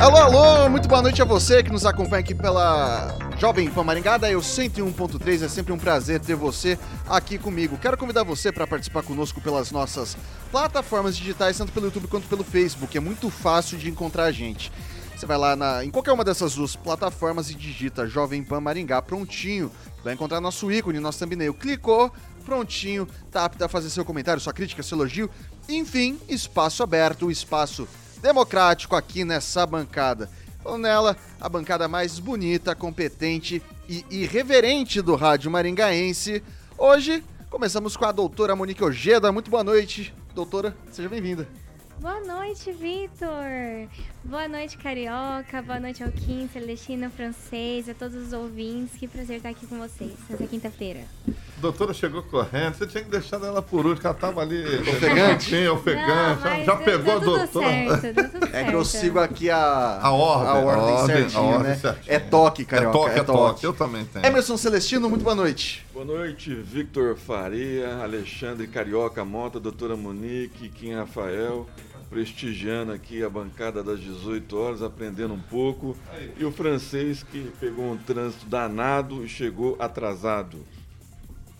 Alô, alô, muito boa noite a você que nos acompanha aqui pela Jovem Pan Maringá, da Eu 101.3. É sempre um prazer ter você aqui comigo. Quero convidar você para participar conosco pelas nossas plataformas digitais, tanto pelo YouTube quanto pelo Facebook. É muito fácil de encontrar a gente. Você vai lá na, em qualquer uma dessas duas plataformas e digita Jovem Pan Maringá, prontinho. Vai encontrar nosso ícone, nosso thumbnail. Clicou, prontinho, tá apto a fazer seu comentário, sua crítica, seu elogio. Enfim, espaço aberto, espaço democrático aqui nessa bancada. Falando nela, a bancada mais bonita, competente e irreverente do rádio maringaense. Hoje, começamos com a doutora Monique Ojeda. Muito boa noite, doutora, seja bem-vinda. Boa noite, Vitor. Boa noite, Carioca. Boa noite, Alquim, Celestina, Francês, a todos os ouvintes. Que prazer estar aqui com vocês nessa quinta-feira. A doutora chegou correndo, você tinha que deixar ela por último, que ela estava ali. Ofegante? Sim, ofegante. Não, já pegou a doutora. Certo, é que eu sigo aqui a, a ordem, a ordem, a ordem certinho, a ordem né? Certinho. É toque, Carioca. É toque, é, é toque. toque. Eu também tenho. Emerson Celestino, muito boa noite. Boa noite, Victor Faria, Alexandre Carioca Mota, doutora Monique, Kim Rafael prestigiando aqui a bancada das 18 horas, aprendendo um pouco. E o francês que pegou um trânsito danado e chegou atrasado.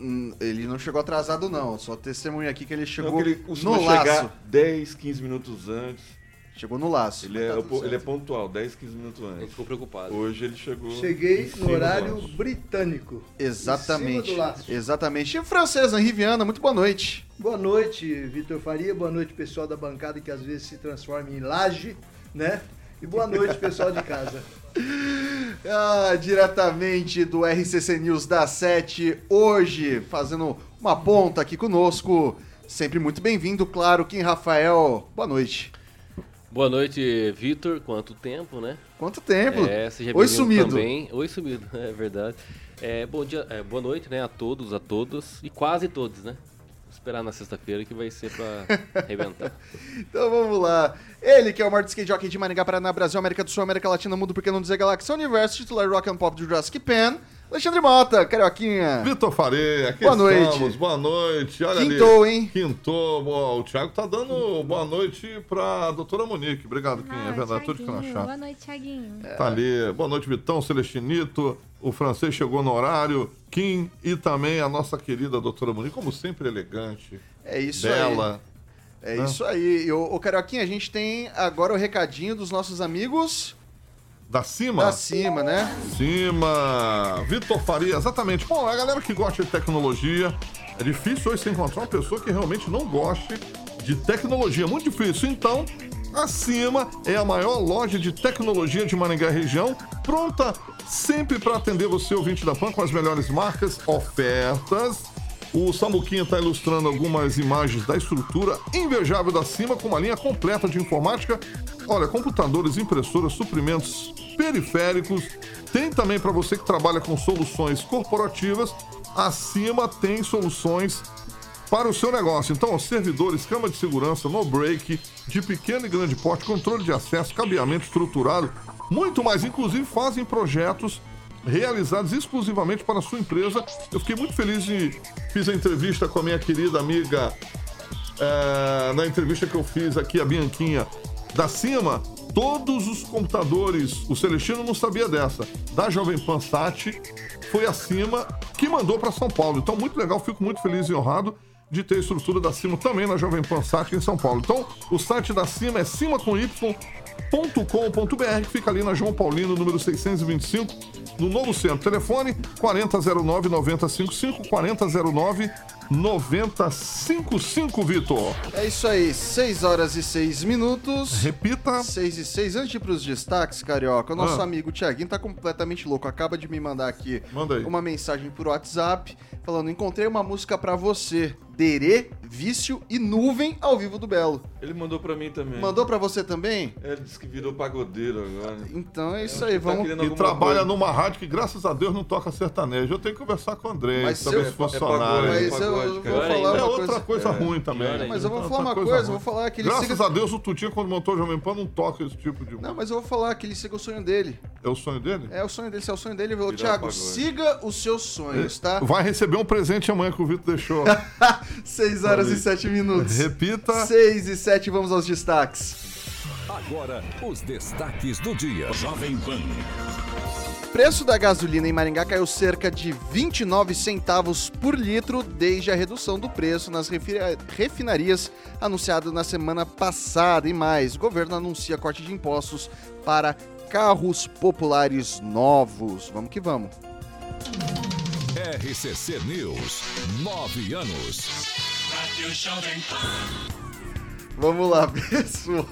Hum, ele não chegou atrasado, não. Só testemunha aqui que ele chegou não, que ele no laço. chegar 10, 15 minutos antes. Chegou no laço. Ele é, tá ele é pontual, 10, 15 minutos antes. Ele ficou preocupado. Hoje ele chegou. Cheguei no horário britânico. Exatamente. Exatamente. E francesa, Riviana, muito boa noite. Boa noite, Vitor Faria. Boa noite, pessoal da bancada que às vezes se transforma em laje, né? E boa noite, pessoal de casa. ah, diretamente do RCC News da 7, hoje, fazendo uma ponta aqui conosco. Sempre muito bem-vindo, claro, Kim Rafael. Boa noite. Boa noite, Vitor. Quanto tempo, né? Quanto tempo? É, seja Oi, sumido. Também. Oi, sumido, é verdade. É, bom dia, é, boa noite, né, a todos, a todas e quase todos, né? Vou esperar na sexta-feira que vai ser pra arrebentar. então vamos lá. Ele que é o maior skate jockey de Maringá, Paraná, Brasil, América do Sul, América Latina, Mundo, porque não dizer Galáxia, Universo, titular Rock and Pop do Jurassic Pan. Alexandre Mota, Carioquinha. Vitor Faria, aqui boa noite. estamos. Boa noite. Olha Quintou, ali. hein? Quintou. Bom, o Thiago tá dando boa noite pra doutora Monique. Obrigado, Kim. É verdade, tudo que não achar. Boa noite, Thiaguinho. É. Tá ali. Boa noite, Vitão, Celestinito. O francês chegou no horário. Kim e também a nossa querida doutora Monique, como sempre, elegante. É isso bela. aí. É né? isso aí. E, ô, Carioquinha, a gente tem agora o recadinho dos nossos amigos da Cima? Da Cima, né? Cima. Vitor Faria, exatamente. Bom, a galera que gosta de tecnologia, é difícil hoje você encontrar uma pessoa que realmente não goste de tecnologia. Muito difícil. Então, a Cima é a maior loja de tecnologia de Maringá região, pronta sempre para atender você, ouvinte da PAN, com as melhores marcas, ofertas. O Samuquinha está ilustrando algumas imagens da estrutura invejável da Cima, com uma linha completa de informática. Olha, computadores, impressoras, suprimentos periféricos. Tem também para você que trabalha com soluções corporativas. Acima tem soluções para o seu negócio. Então, servidores, cama de segurança, no break, de pequeno e grande porte, controle de acesso, cabeamento estruturado, muito mais. Inclusive, fazem projetos realizados exclusivamente para a sua empresa. Eu fiquei muito feliz de fiz a entrevista com a minha querida amiga é, na entrevista que eu fiz aqui a Bianquinha da Cima, todos os computadores, o Celestino não sabia dessa, da Jovem Pan Sat, foi a Cima que mandou para São Paulo. Então, muito legal, fico muito feliz e honrado de ter a estrutura da Cima também na Jovem Pan Sat em São Paulo. Então, o site da Cima é cima com y, que fica ali na João Paulino, número 625, no Novo Centro. Telefone 4009-9055, 4009 9055, Vitor. É isso aí, 6 horas e 6 minutos. Repita. 6 e 6. Antes de ir pros destaques, Carioca, o nosso Ah. amigo Tiaguinho tá completamente louco. Acaba de me mandar aqui Manda uma mensagem por WhatsApp falando: encontrei uma música pra você. Derê, Vício e Nuvem ao vivo do Belo. Ele mandou pra mim também. Mandou pra você também? É, Ele disse que virou pagodeiro agora. Então é isso Tá aí, vamos. querendo E trabalha coisa. numa rádio que, graças a Deus, não toca sertanejo. Eu tenho que conversar com o André, Mas saber se se eu- funcionário. pagode, Mas eu vou cara. falar É uma outra coisa. coisa ruim também. ainda. Mas eu vou falar uma coisa, eu vou falar que ele Graças siga- a Deus, o Tutinha, quando montou o Jovem Pan, não toca esse tipo de... Não, mas eu vou falar que ele siga o sonho dele. É o sonho dele? É o sonho dele, se é o sonho dele. Ô, Virar Thiago, siga os seus sonhos, tá? Vai receber um presente amanhã que o Vitor deixou. 6 horas e 7 minutos. Repita. 6 e 7, vamos aos destaques. Agora, os destaques do dia. Jovem Pan. Preço da gasolina em Maringá caiu cerca de 29 centavos por litro desde a redução do preço nas refi- refinarias anunciado na semana passada. E mais, o governo anuncia corte de impostos para carros populares novos. Vamos que vamos. RCC News. Nove anos. Vamos lá, pessoal.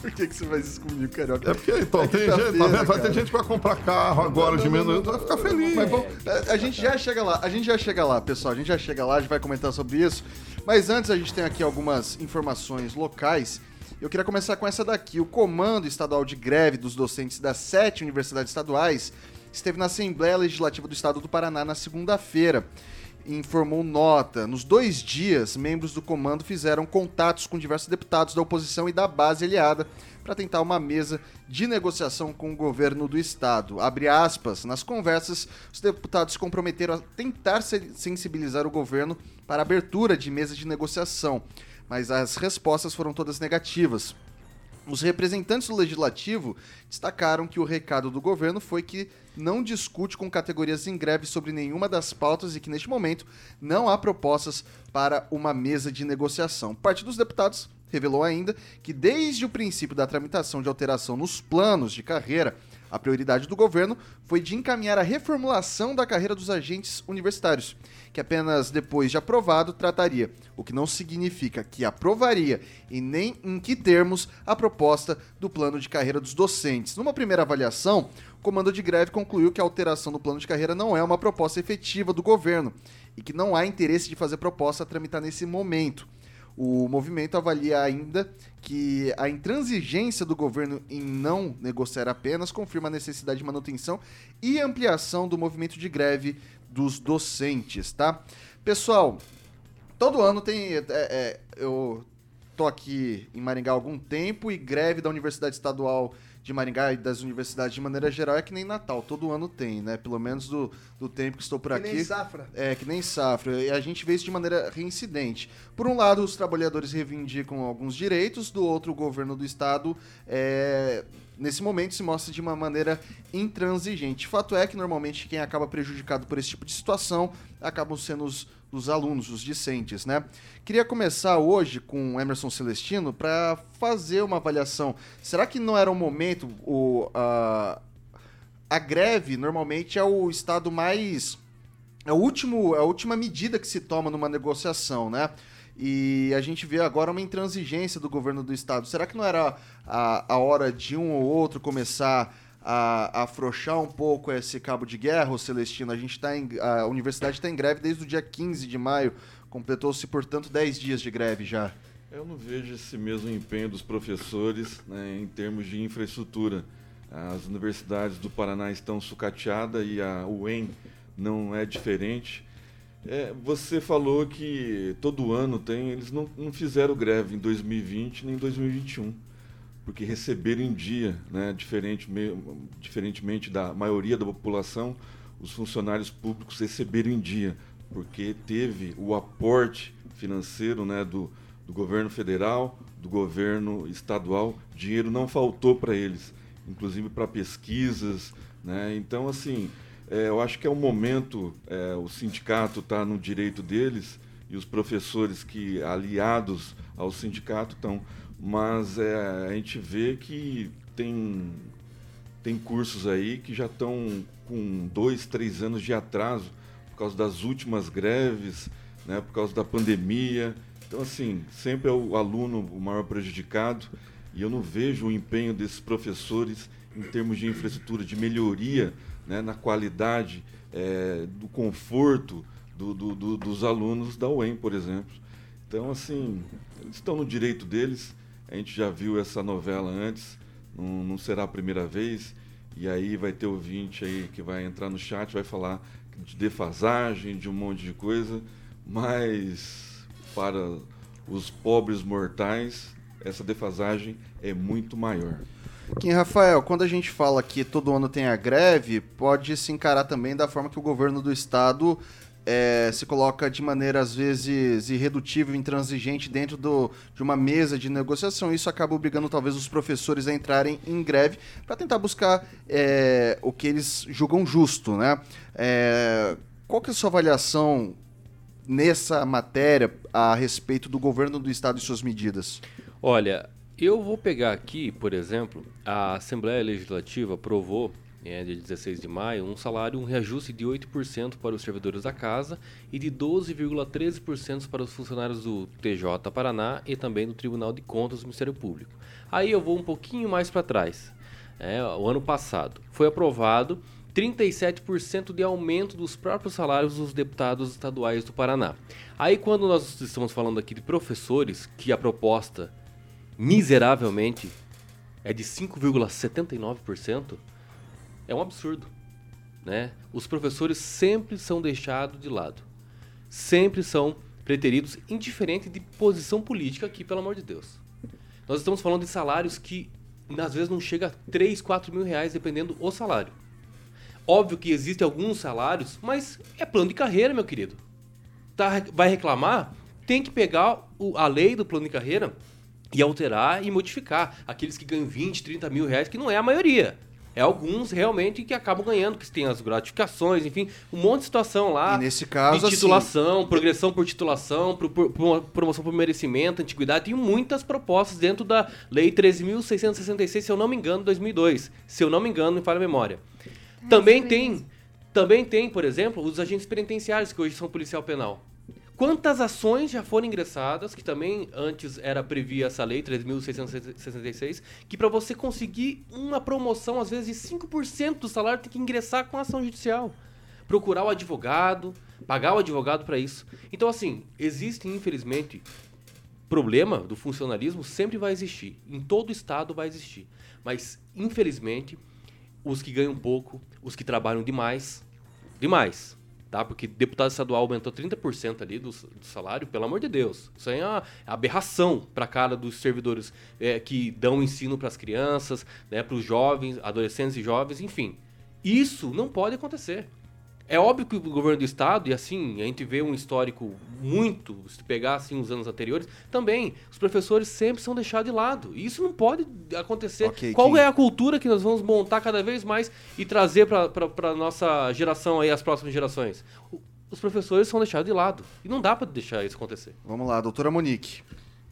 Por que, que você faz isso comigo, Carioca? É porque, então, É tem gente, quinta-feira, tá vendo? Vai ter gente que vai comprar carro agora de menos, vai ficar feliz. Mas bom, a, a gente já chega lá, a gente já chega lá, pessoal. A gente já chega lá, a gente vai comentar sobre isso. Mas antes a gente tem aqui algumas informações locais. Eu queria começar com essa daqui. O Comando Estadual de Greve dos Docentes das sete universidades estaduais esteve na Assembleia Legislativa do Estado do Paraná na segunda-feira. Informou nota. Nos dois dias, membros do comando fizeram contatos com diversos deputados da oposição e da base aliada para tentar uma mesa de negociação com o governo do estado. Abre aspas, nas conversas, os deputados comprometeram a tentar se- sensibilizar o governo para a abertura de mesa de negociação, mas as respostas foram todas negativas. Os representantes do legislativo destacaram que o recado do governo foi que não discute com categorias em greve sobre nenhuma das pautas e que neste momento não há propostas para uma mesa de negociação. Parte dos deputados revelou ainda que desde o princípio da tramitação de alteração nos planos de carreira, a prioridade do governo foi de encaminhar a reformulação da carreira dos agentes universitários, que apenas depois de aprovado trataria, o que não significa que aprovaria e nem em que termos a proposta do plano de carreira dos docentes. Numa primeira avaliação, o comando de greve concluiu que a alteração do plano de carreira não é uma proposta efetiva do governo e que não há interesse de fazer proposta a tramitar nesse momento. O movimento avalia ainda que a intransigência do governo em não negociar apenas confirma a necessidade de manutenção e ampliação do movimento de greve dos docentes, tá? Pessoal, todo ano tem. é, é, eu tô aqui em Maringá há algum tempo e greve da Universidade Estadual de Maringá e das universidades de maneira geral é que nem Natal, todo ano tem, né? Pelo menos do, do tempo que estou por Que aqui. nem safra. É, que nem safra. E a gente vê isso de maneira reincidente. Por um lado, os trabalhadores reivindicam alguns direitos, do outro, o governo do estado, é, nesse momento, se mostra de uma maneira intransigente. Fato é que, normalmente, quem acaba prejudicado por esse tipo de situação acabam sendo os, os alunos, os discentes, né? Queria começar hoje com o Emerson Celestino para fazer uma avaliação. Será que não era o momento, o, a, a greve normalmente é o estado mais é o último, é a última medida que se toma numa negociação, né? E a gente vê agora uma intransigência do governo do estado. Será que não era a, a hora de um ou outro começar a, afrouxar um pouco esse cabo de guerra, ô Celestino? A gente tá em, a universidade está em greve desde o dia 15 de maio. Completou-se, portanto, 10 dias de greve já. Eu não vejo esse mesmo empenho dos professores né, em termos de infraestrutura. As universidades do Paraná estão sucateadas e a UEM não é diferente. É, você falou que todo ano tem, eles não, não fizeram greve em 2020 nem em 2021, porque receberam em dia, né, diferente, me- diferentemente da maioria da população, os funcionários públicos receberam em dia, porque teve o aporte financeiro né, do, do governo federal, do governo estadual, dinheiro não faltou para eles, inclusive para pesquisas. Né? Então, assim, é, eu acho que é o momento, é, o sindicato está no direito deles e os professores que, aliados ao sindicato, estão mas é, a gente vê que tem, tem cursos aí que já estão com dois, três anos de atraso por causa das últimas greves, né, por causa da pandemia. Então, assim, sempre é o aluno o maior prejudicado e eu não vejo o empenho desses professores em termos de infraestrutura, de melhoria né, na qualidade, é, do conforto do, do, do, dos alunos da UEM, por exemplo. Então, assim, eles estão no direito deles. A gente já viu essa novela antes, não, não será a primeira vez. E aí vai ter ouvinte aí que vai entrar no chat, vai falar de defasagem, de um monte de coisa, mas para os pobres mortais, essa defasagem é muito maior. Kim Rafael, quando a gente fala que todo ano tem a greve, pode se encarar também da forma que o governo do estado é, se coloca de maneira às vezes irredutível, intransigente dentro do, de uma mesa de negociação. Isso acaba obrigando talvez os professores a entrarem em greve para tentar buscar é, o que eles julgam justo, né? É, qual que é a sua avaliação nessa matéria a respeito do governo do estado e suas medidas? Olha, eu vou pegar aqui, por exemplo, a Assembleia Legislativa aprovou, é, dia 16 de maio, um salário, um reajuste de 8% para os servidores da casa e de 12,13% para os funcionários do TJ Paraná e também do Tribunal de Contas do Ministério Público. Aí eu vou um pouquinho mais para trás. É, o ano passado foi aprovado 37% de aumento dos próprios salários dos deputados estaduais do Paraná. Aí quando nós estamos falando aqui de professores, que a proposta miseravelmente é de 5,79%, é um absurdo. Né? Os professores sempre são deixados de lado. Sempre são preteridos, indiferente de posição política aqui, pelo amor de Deus. Nós estamos falando de salários que às vezes não chega a 3, 4 mil reais, dependendo do salário. Óbvio que existem alguns salários, mas é plano de carreira, meu querido. Tá, vai reclamar? Tem que pegar o, a lei do plano de carreira e alterar e modificar. Aqueles que ganham 20, 30 mil reais, que não é a maioria. É alguns realmente que acabam ganhando, que tem as gratificações, enfim, um monte de situação lá. E nesse caso, de titulação, assim, progressão por titulação, pro, pro, promoção por merecimento, antiguidade, tem muitas propostas dentro da Lei 13.666, se eu não me engano, 2002. Se eu não me engano, me falha a memória. Também tem, também tem, por exemplo, os agentes penitenciários, que hoje são policial penal. Quantas ações já foram ingressadas, que também antes era previa essa lei 3.666, que para você conseguir uma promoção, às vezes de 5% do salário, tem que ingressar com ação judicial. Procurar o advogado, pagar o advogado para isso. Então, assim, existe, infelizmente, problema do funcionalismo, sempre vai existir. Em todo estado vai existir. Mas, infelizmente, os que ganham pouco, os que trabalham demais, demais, tá? Porque deputado estadual aumentou 30% ali do, do, salário, pelo amor de Deus. Isso aí é uma aberração para a cara dos servidores é, que dão ensino para as crianças, né, para os jovens, adolescentes e jovens, enfim. Isso não pode acontecer. É óbvio que o governo do estado, e assim, a gente vê um histórico muito, se pegar assim os anos anteriores, também, os professores sempre são deixados de lado. E isso não pode acontecer. Okay, Qual é a cultura que nós vamos montar cada vez mais e trazer para a nossa geração aí, as próximas gerações? Os professores são deixados de lado. E não dá para deixar isso acontecer. Vamos lá, doutora Monique.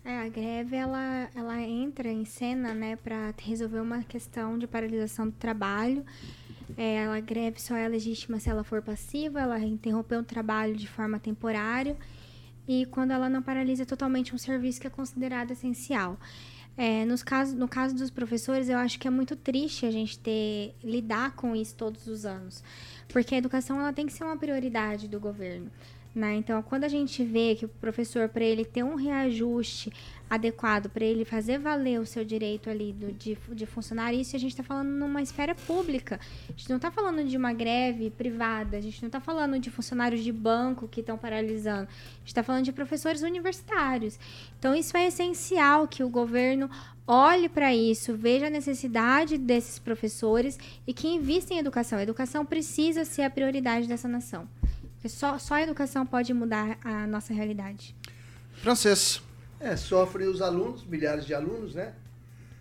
É, a greve ela, ela entra em cena né, para resolver uma questão de paralisação do trabalho é, a greve só é legítima se ela for passiva, ela interrompeu o trabalho de forma temporária e quando ela não paralisa totalmente um serviço que é considerado essencial. É, nos caso, no caso dos professores, eu acho que é muito triste a gente ter lidar com isso todos os anos, porque a educação ela tem que ser uma prioridade do governo. Né? Então, quando a gente vê que o professor, para ele ter um reajuste adequado, para ele fazer valer o seu direito ali do, de, de funcionário, isso a gente está falando numa esfera pública. A gente não está falando de uma greve privada, a gente não está falando de funcionários de banco que estão paralisando, a gente está falando de professores universitários. Então, isso é essencial que o governo olhe para isso, veja a necessidade desses professores e que invista em educação. A educação precisa ser a prioridade dessa nação. Só, só a educação pode mudar a nossa realidade. Francês. É, sofrem os alunos, milhares de alunos, né?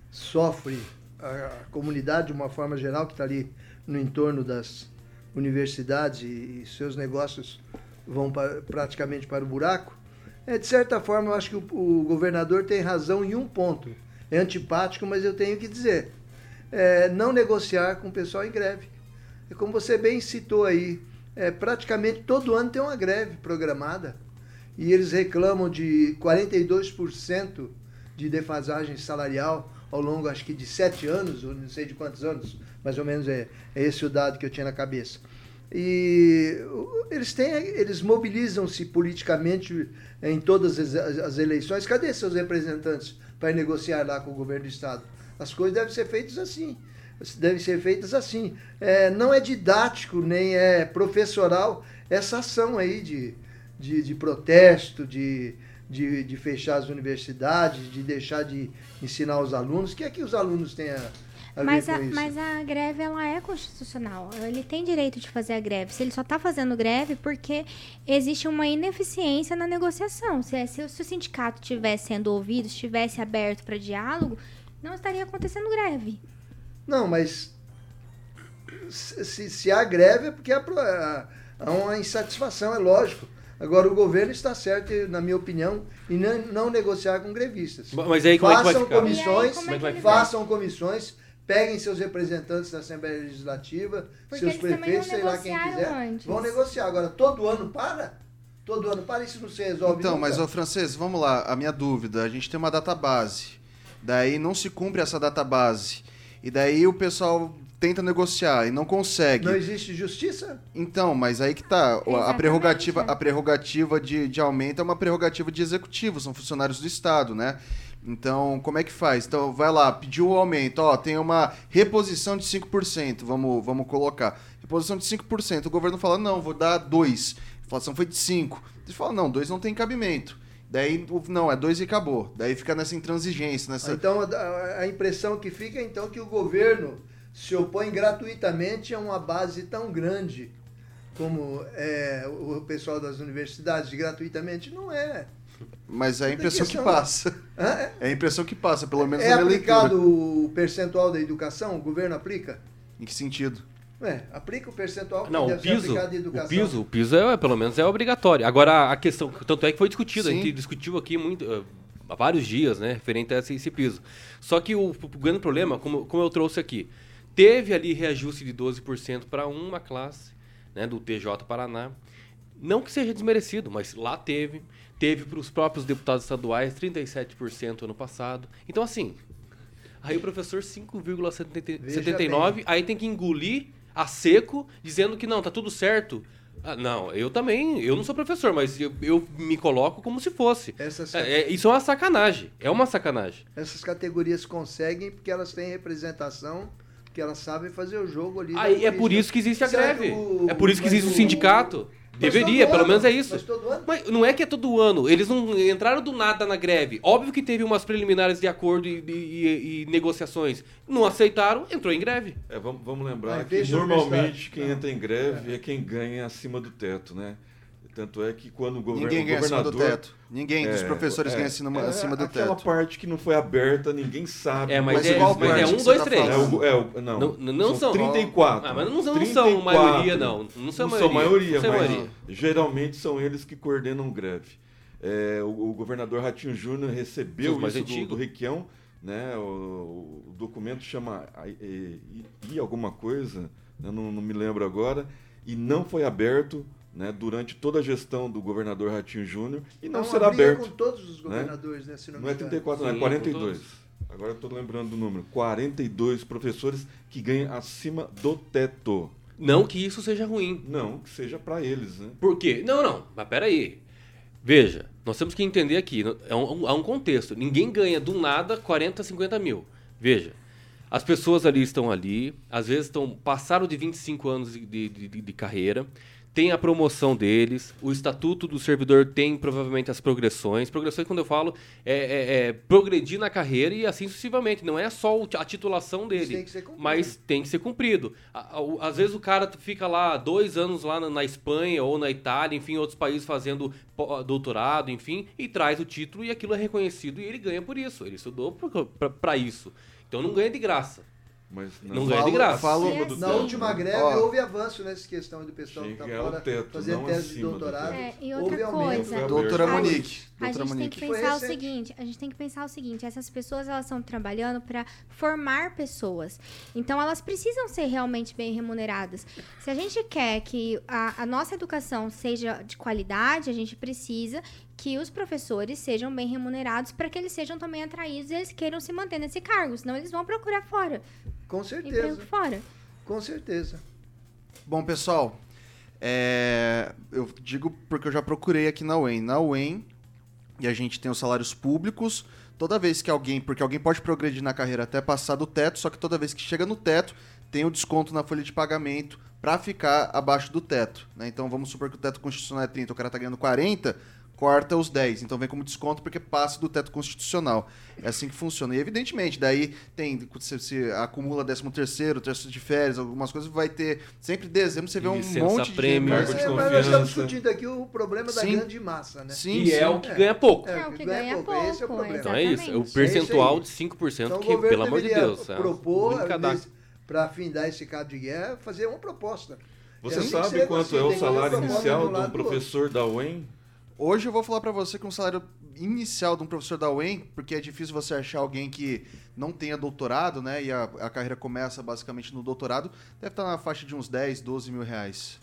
Sofre a, a comunidade de uma forma geral que está ali no entorno das universidades e, e seus negócios vão pra, praticamente para o buraco. É, de certa forma, eu acho que o, o governador tem razão em um ponto. É antipático, mas eu tenho que dizer. É, não negociar com o pessoal em greve. É como você bem citou aí, é, praticamente todo ano tem uma greve programada e eles reclamam de 42% de defasagem salarial ao longo, acho que de sete anos, ou não sei de quantos anos, mais ou menos é, é esse o dado que eu tinha na cabeça. E eles têm, eles mobilizam-se politicamente em todas as, as, eleições. Cadê seus representantes para negociar lá com o governo do estado? As coisas devem ser feitas assim. Devem ser feitas assim. É, não é didático nem é professoral essa ação aí de, de, de protesto, de, de, de, fechar as universidades, de deixar de ensinar os alunos. O que é que os alunos têm a, a mas, a, mas a greve ela é constitucional. Ele tem direito de fazer a greve. Se ele só está fazendo greve porque existe uma ineficiência na negociação. Se, se, se o sindicato estivesse sendo ouvido, estivesse aberto para diálogo, não estaria acontecendo greve. Não, mas se, se há greve é porque há, há uma insatisfação, é lógico. Agora, o governo está certo, na minha opinião, em não, não negociar com grevistas. Mas aí como façam é que vai comissões, aí, é façam comissões, peguem seus representantes da Assembleia Legislativa, Porque seus prefeitos, sei lá quem quiser. Antes. Vão negociar. Agora, todo ano para? Todo ano para, isso não se resolve Então, nunca. mas, ô francês, vamos lá, a minha dúvida. A gente tem uma database. Daí não se cumpre essa database. E daí o pessoal tenta negociar e não consegue. Não existe justiça? Então, mas aí que tá. A Exatamente, prerrogativa, é. a prerrogativa de, de aumento é uma prerrogativa de executivo, são funcionários do Estado, né? Então, como é que faz? Então, vai lá, pediu o aumento, ó, tem uma reposição de 5%, vamos, vamos colocar. Reposição de 5%. O governo fala, não, vou dar 2%. A inflação foi de 5%. Ele fala, não, 2 não tem cabimento. Daí, não, é 2 e acabou. Daí fica nessa intransigência, nessa... Então, a, a impressão que fica, então, que o governo se opõe gratuitamente a uma base tão grande como é, o pessoal das universidades, gratuitamente, não é. Mas é a impressão que passa. Hã? É a impressão que passa, pelo menos É na minha aplicado leitura. o percentual da educação? O governo aplica? Em que sentido? É, aplica o percentual que Não, o deve ser piso, em o educação. piso, o piso é, pelo menos é obrigatório. Agora, a questão, tanto é que foi discutido, a gente discutiu aqui muito, eh, há vários dias, né, referente a esse, esse piso. Só que o, o grande problema, como, como eu trouxe aqui, teve ali reajuste de 12% para uma classe, né, do TJ Paraná. Não que seja desmerecido, mas lá teve. Teve para os próprios deputados estaduais 37% ano passado. Então, assim, aí o professor 5,79, aí tem que engolir a seco, dizendo que não, tá tudo certo. Ah, não, eu também, eu não sou professor, mas eu, eu me coloco como se fosse. Essas, É, é, isso é uma sacanagem. É uma sacanagem. essas categorias conseguem porque elas têm representação, porque elas sabem fazer o jogo ali. Aí é por isso que existe a greve. o- É por isso que existe o o- sindicato. Deveria, pelo ano, menos é isso. Mas todo ano. Mas não é que é todo ano. Eles não entraram do nada na greve. Óbvio que teve umas preliminares de acordo e, e- e negociações. Não aceitaram, entrou em greve. É, vamos, vamos lembrar Mas que normalmente quem Não. entra em greve é quem ganha acima do teto, né? Tanto é que quando o, gover Ninguém ganha acima do teto. Ninguém dos É, professores é, ganha acima, é acima do aquela teto. parte que não foi aberta, ninguém sabe. É, mas, Mas é, igual mas é um, dois, tá três. É, é, o- não, Não- não são. 34. Ah, mas não, não são 34. maioria, não. Não são Não maioria. são maioria, Não são mas maioria. geralmente são eles que coordenam greve. É, o, o governador Ratinho Júnior recebeu mais isso do, do Requião, né? O, o documento chama I- alguma coisa, eu não, não me lembro agora, e não foi aberto né, durante toda a gestão do governador Ratinho Júnior e não, É uma será aberto. com todos os governadores, né? Se não, Não é engano. 34, não, é com 42. todos. Agora eu estou lembrando do número. 42 professores que ganham acima do teto. Não que isso seja ruim. Não, que seja para eles, né? Por quê? Não, não. Mas peraí. Veja, nós temos que entender aqui. É um, há um contexto. Ninguém ganha do nada 40, 50 mil. Veja. As pessoas ali estão ali, às vezes estão passaram de 25 anos de, de, de- de carreira, tem a promoção deles, o estatuto do servidor tem provavelmente as progressões. Progressões, quando eu falo, é, é- é progredir na carreira e assim sucessivamente. Não é só a titulação dele, tem que ser cumprido. mas tem que ser cumprido. Às vezes o cara fica lá dois anos lá na, na Espanha ou na Itália, enfim, em outros países fazendo doutorado, enfim, e traz o título e aquilo é reconhecido e ele ganha por isso. Ele estudou para isso. Então não ganha de graça. Mas Não ganha de graça. Falo, do Na última né? greve Ó. houve avanço nessa questão do pessoal que que está o fora teto, fazer não tese de doutorado. É, e houve outra aumento. coisa. Foi doutora. Monique. A Doutora gente tem Monique. que Foi pensar o seguinte, a gente tem que pensar o seguinte, essas pessoas elas estão trabalhando para formar pessoas. Então elas precisam ser realmente bem remuneradas. Se a gente quer que a, a nossa educação seja de qualidade, a gente precisa que os professores sejam bem remunerados para que eles sejam também atraídos e eles queiram se manter nesse cargo, senão eles vão procurar fora, Com emprego certeza, fora. com certeza. Bom, pessoal, é, eu digo porque eu já procurei aqui na UEM. Na UEM, e a gente tem os salários públicos. Toda vez que alguém, porque alguém pode progredir na carreira até passar do teto, só que toda vez que chega no teto, tem o desconto na folha de pagamento para ficar abaixo do teto. né? Então vamos supor que o teto constitucional é 30, o cara tá ganhando 40, corta os 10. Então vem como desconto porque passa do teto constitucional. É assim que funciona. E evidentemente, daí tem, se, se acumula 13 terceiro, terceiro de férias, algumas coisas, vai ter. Sempre em dezembro você vê um monte de prêmio. gente- Cargo de É, mas nós estamos discutindo aqui o problema da Sim. grande massa, né? Sim, E sim. é o que É. ganha pouco. É, É o que ganha pouco, esse é o problema. Então é isso, é o percentual É de 5% Então, que, pelo amor de Deus, é propor, para afindar esse cabo de guerra, fazer uma proposta. Você É, sabe quanto é o salário inicial do de um professor da UEM? Hoje eu vou falar pra você que um salário inicial de um professor da UEM, porque é difícil você achar alguém que não tenha doutorado, né? E a, a carreira começa basicamente no doutorado, deve estar na faixa de uns 10, 12 mil reais.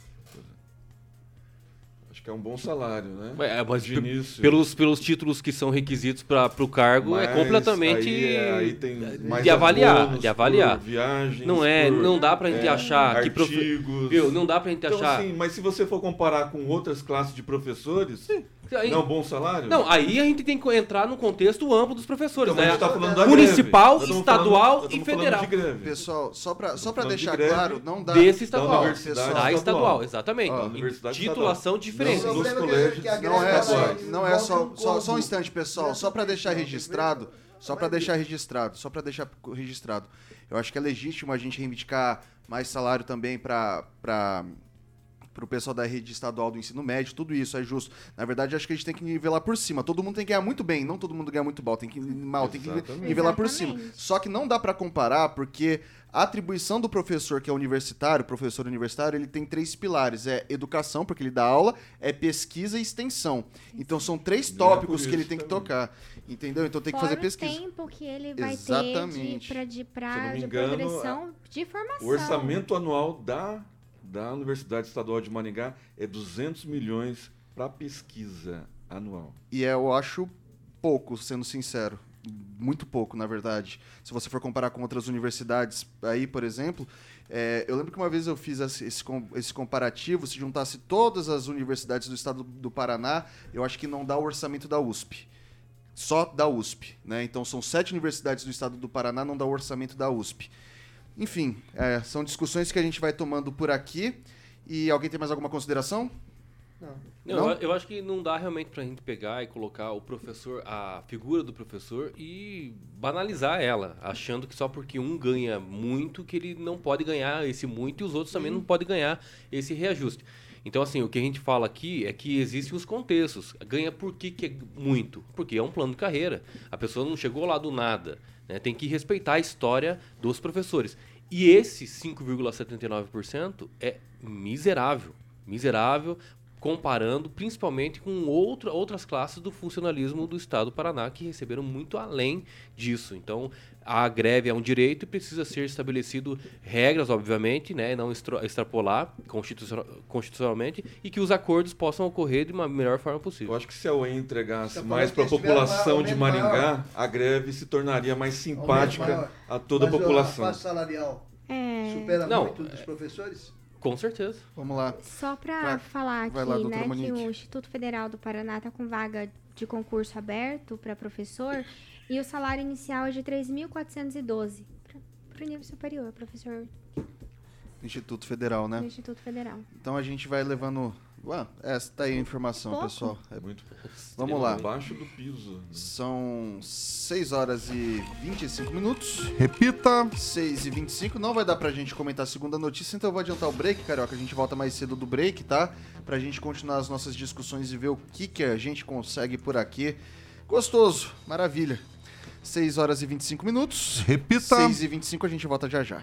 Que é um bom salário, né? É, mas de início. pelos, pelos títulos que são requisitos para o cargo, é Mas completamente Aí, é- aí tem mais de avaliar, de avaliar. viagens, Não é, por, não dá pra gente é, achar que profe... artigos. Viu, não dá pra gente Então, achar. assim, mas se você for comparar com outras classes de professores, Aí- não é um bom salário? Não, aí a gente tem que entrar no contexto amplo dos professores, Então, né? a gente tá falando da Municipal, greve. Estadual falando- e federal. de greve. Pessoal, só pra, só pra de deixar greve claro, não dá. Desse estadual. universidade Da estadual. estadual, exatamente. Em universidade titulação estadual. diferente. Não, nos é colégios a Não é só, não é só, um só, só um instante, pessoal, só pra deixar registrado, só pra deixar registrado, só pra deixar registrado. Eu acho que é legítimo a gente reivindicar mais salário também pra para pro pessoal da rede estadual do ensino médio, tudo isso é justo. Na verdade, acho que a gente tem que nivelar por cima. Todo mundo tem que ganhar muito bem, não todo mundo ganha muito mal, tem que mal, tem que Exatamente. nivelar por cima. Só que não dá pra comparar porque a atribuição do professor que é universitário, professor universitário, ele tem três pilares, é educação, porque ele dá aula, é pesquisa e extensão. Então são três É tópicos por que ele tem que também. tocar. Entendeu? Então tem que Fora fazer pesquisa. o tempo que ele vai Exatamente. ter de, pra, de, pra, não me de engano, progressão de formação. O orçamento anual da, da Universidade Estadual de Maringá é 200 milhões para pesquisa anual. E é, eu acho pouco, sendo sincero. Muito pouco, na verdade. Se você for comparar com outras universidades aí, por exemplo, é, eu lembro que uma vez eu fiz esse, esse com- esse comparativo, se juntasse todas as universidades do estado do Paraná, eu acho que não dá o orçamento da USP. Só da USP, né? Então são sete universidades do estado do Paraná, não dá o orçamento da USP. Enfim, é, são discussões que a gente vai tomando por aqui. E alguém tem mais alguma consideração? Não. Não, Não? Eu, eu acho que não dá realmente pra gente pegar e colocar o professor, a figura do professor e banalizar ela, achando que só porque um ganha muito que ele não pode ganhar esse muito e os outros também não podem ganhar esse reajuste. Então, assim, o que a gente fala aqui é que existem os contextos. Ganha por que, que é muito? Porque é um plano de carreira. A pessoa não chegou lá do nada. Né? Tem que respeitar a história dos professores. E esse 5,79% é miserável. Miserável comparando principalmente com outra, outras classes do funcionalismo do Estado do Paraná que receberam muito além disso. Então, a greve é um direito e precisa ser estabelecido regras, obviamente, né, não extra- extrapolar constitucional- constitucionalmente e que os acordos possam ocorrer de uma melhor forma Eu possível. acho que se a UEM entregasse Tá mais para a população de Maringá, maior. a greve se tornaria mais simpática a toda a Mas, ó, população. A faixa salarial É, supera Não, muito dos professores? Com certeza. Vamos lá. Só para falar aqui, lá, né, que Monique. o Instituto Federal do Paraná está com vaga de concurso aberto para professor e o salário inicial é de 3.412 para o nível superior, professor Instituto Federal, né? Instituto Federal. Então a gente vai levando. Ué, essa tá aí a informação, Pouco. pessoal. É- Muito Vamos lá. abaixo do piso. né? São 6 horas e 25 minutos. Repita. 6 e 25 Não vai dar pra gente comentar a segunda notícia, então eu vou adiantar o break, Carioca. A gente volta mais cedo do break, tá? Pra gente continuar as nossas discussões e ver o que, que a gente consegue por aqui. Gostoso, maravilha. 6 horas e 25 minutos. Repita. 6 e 25 a gente volta já já.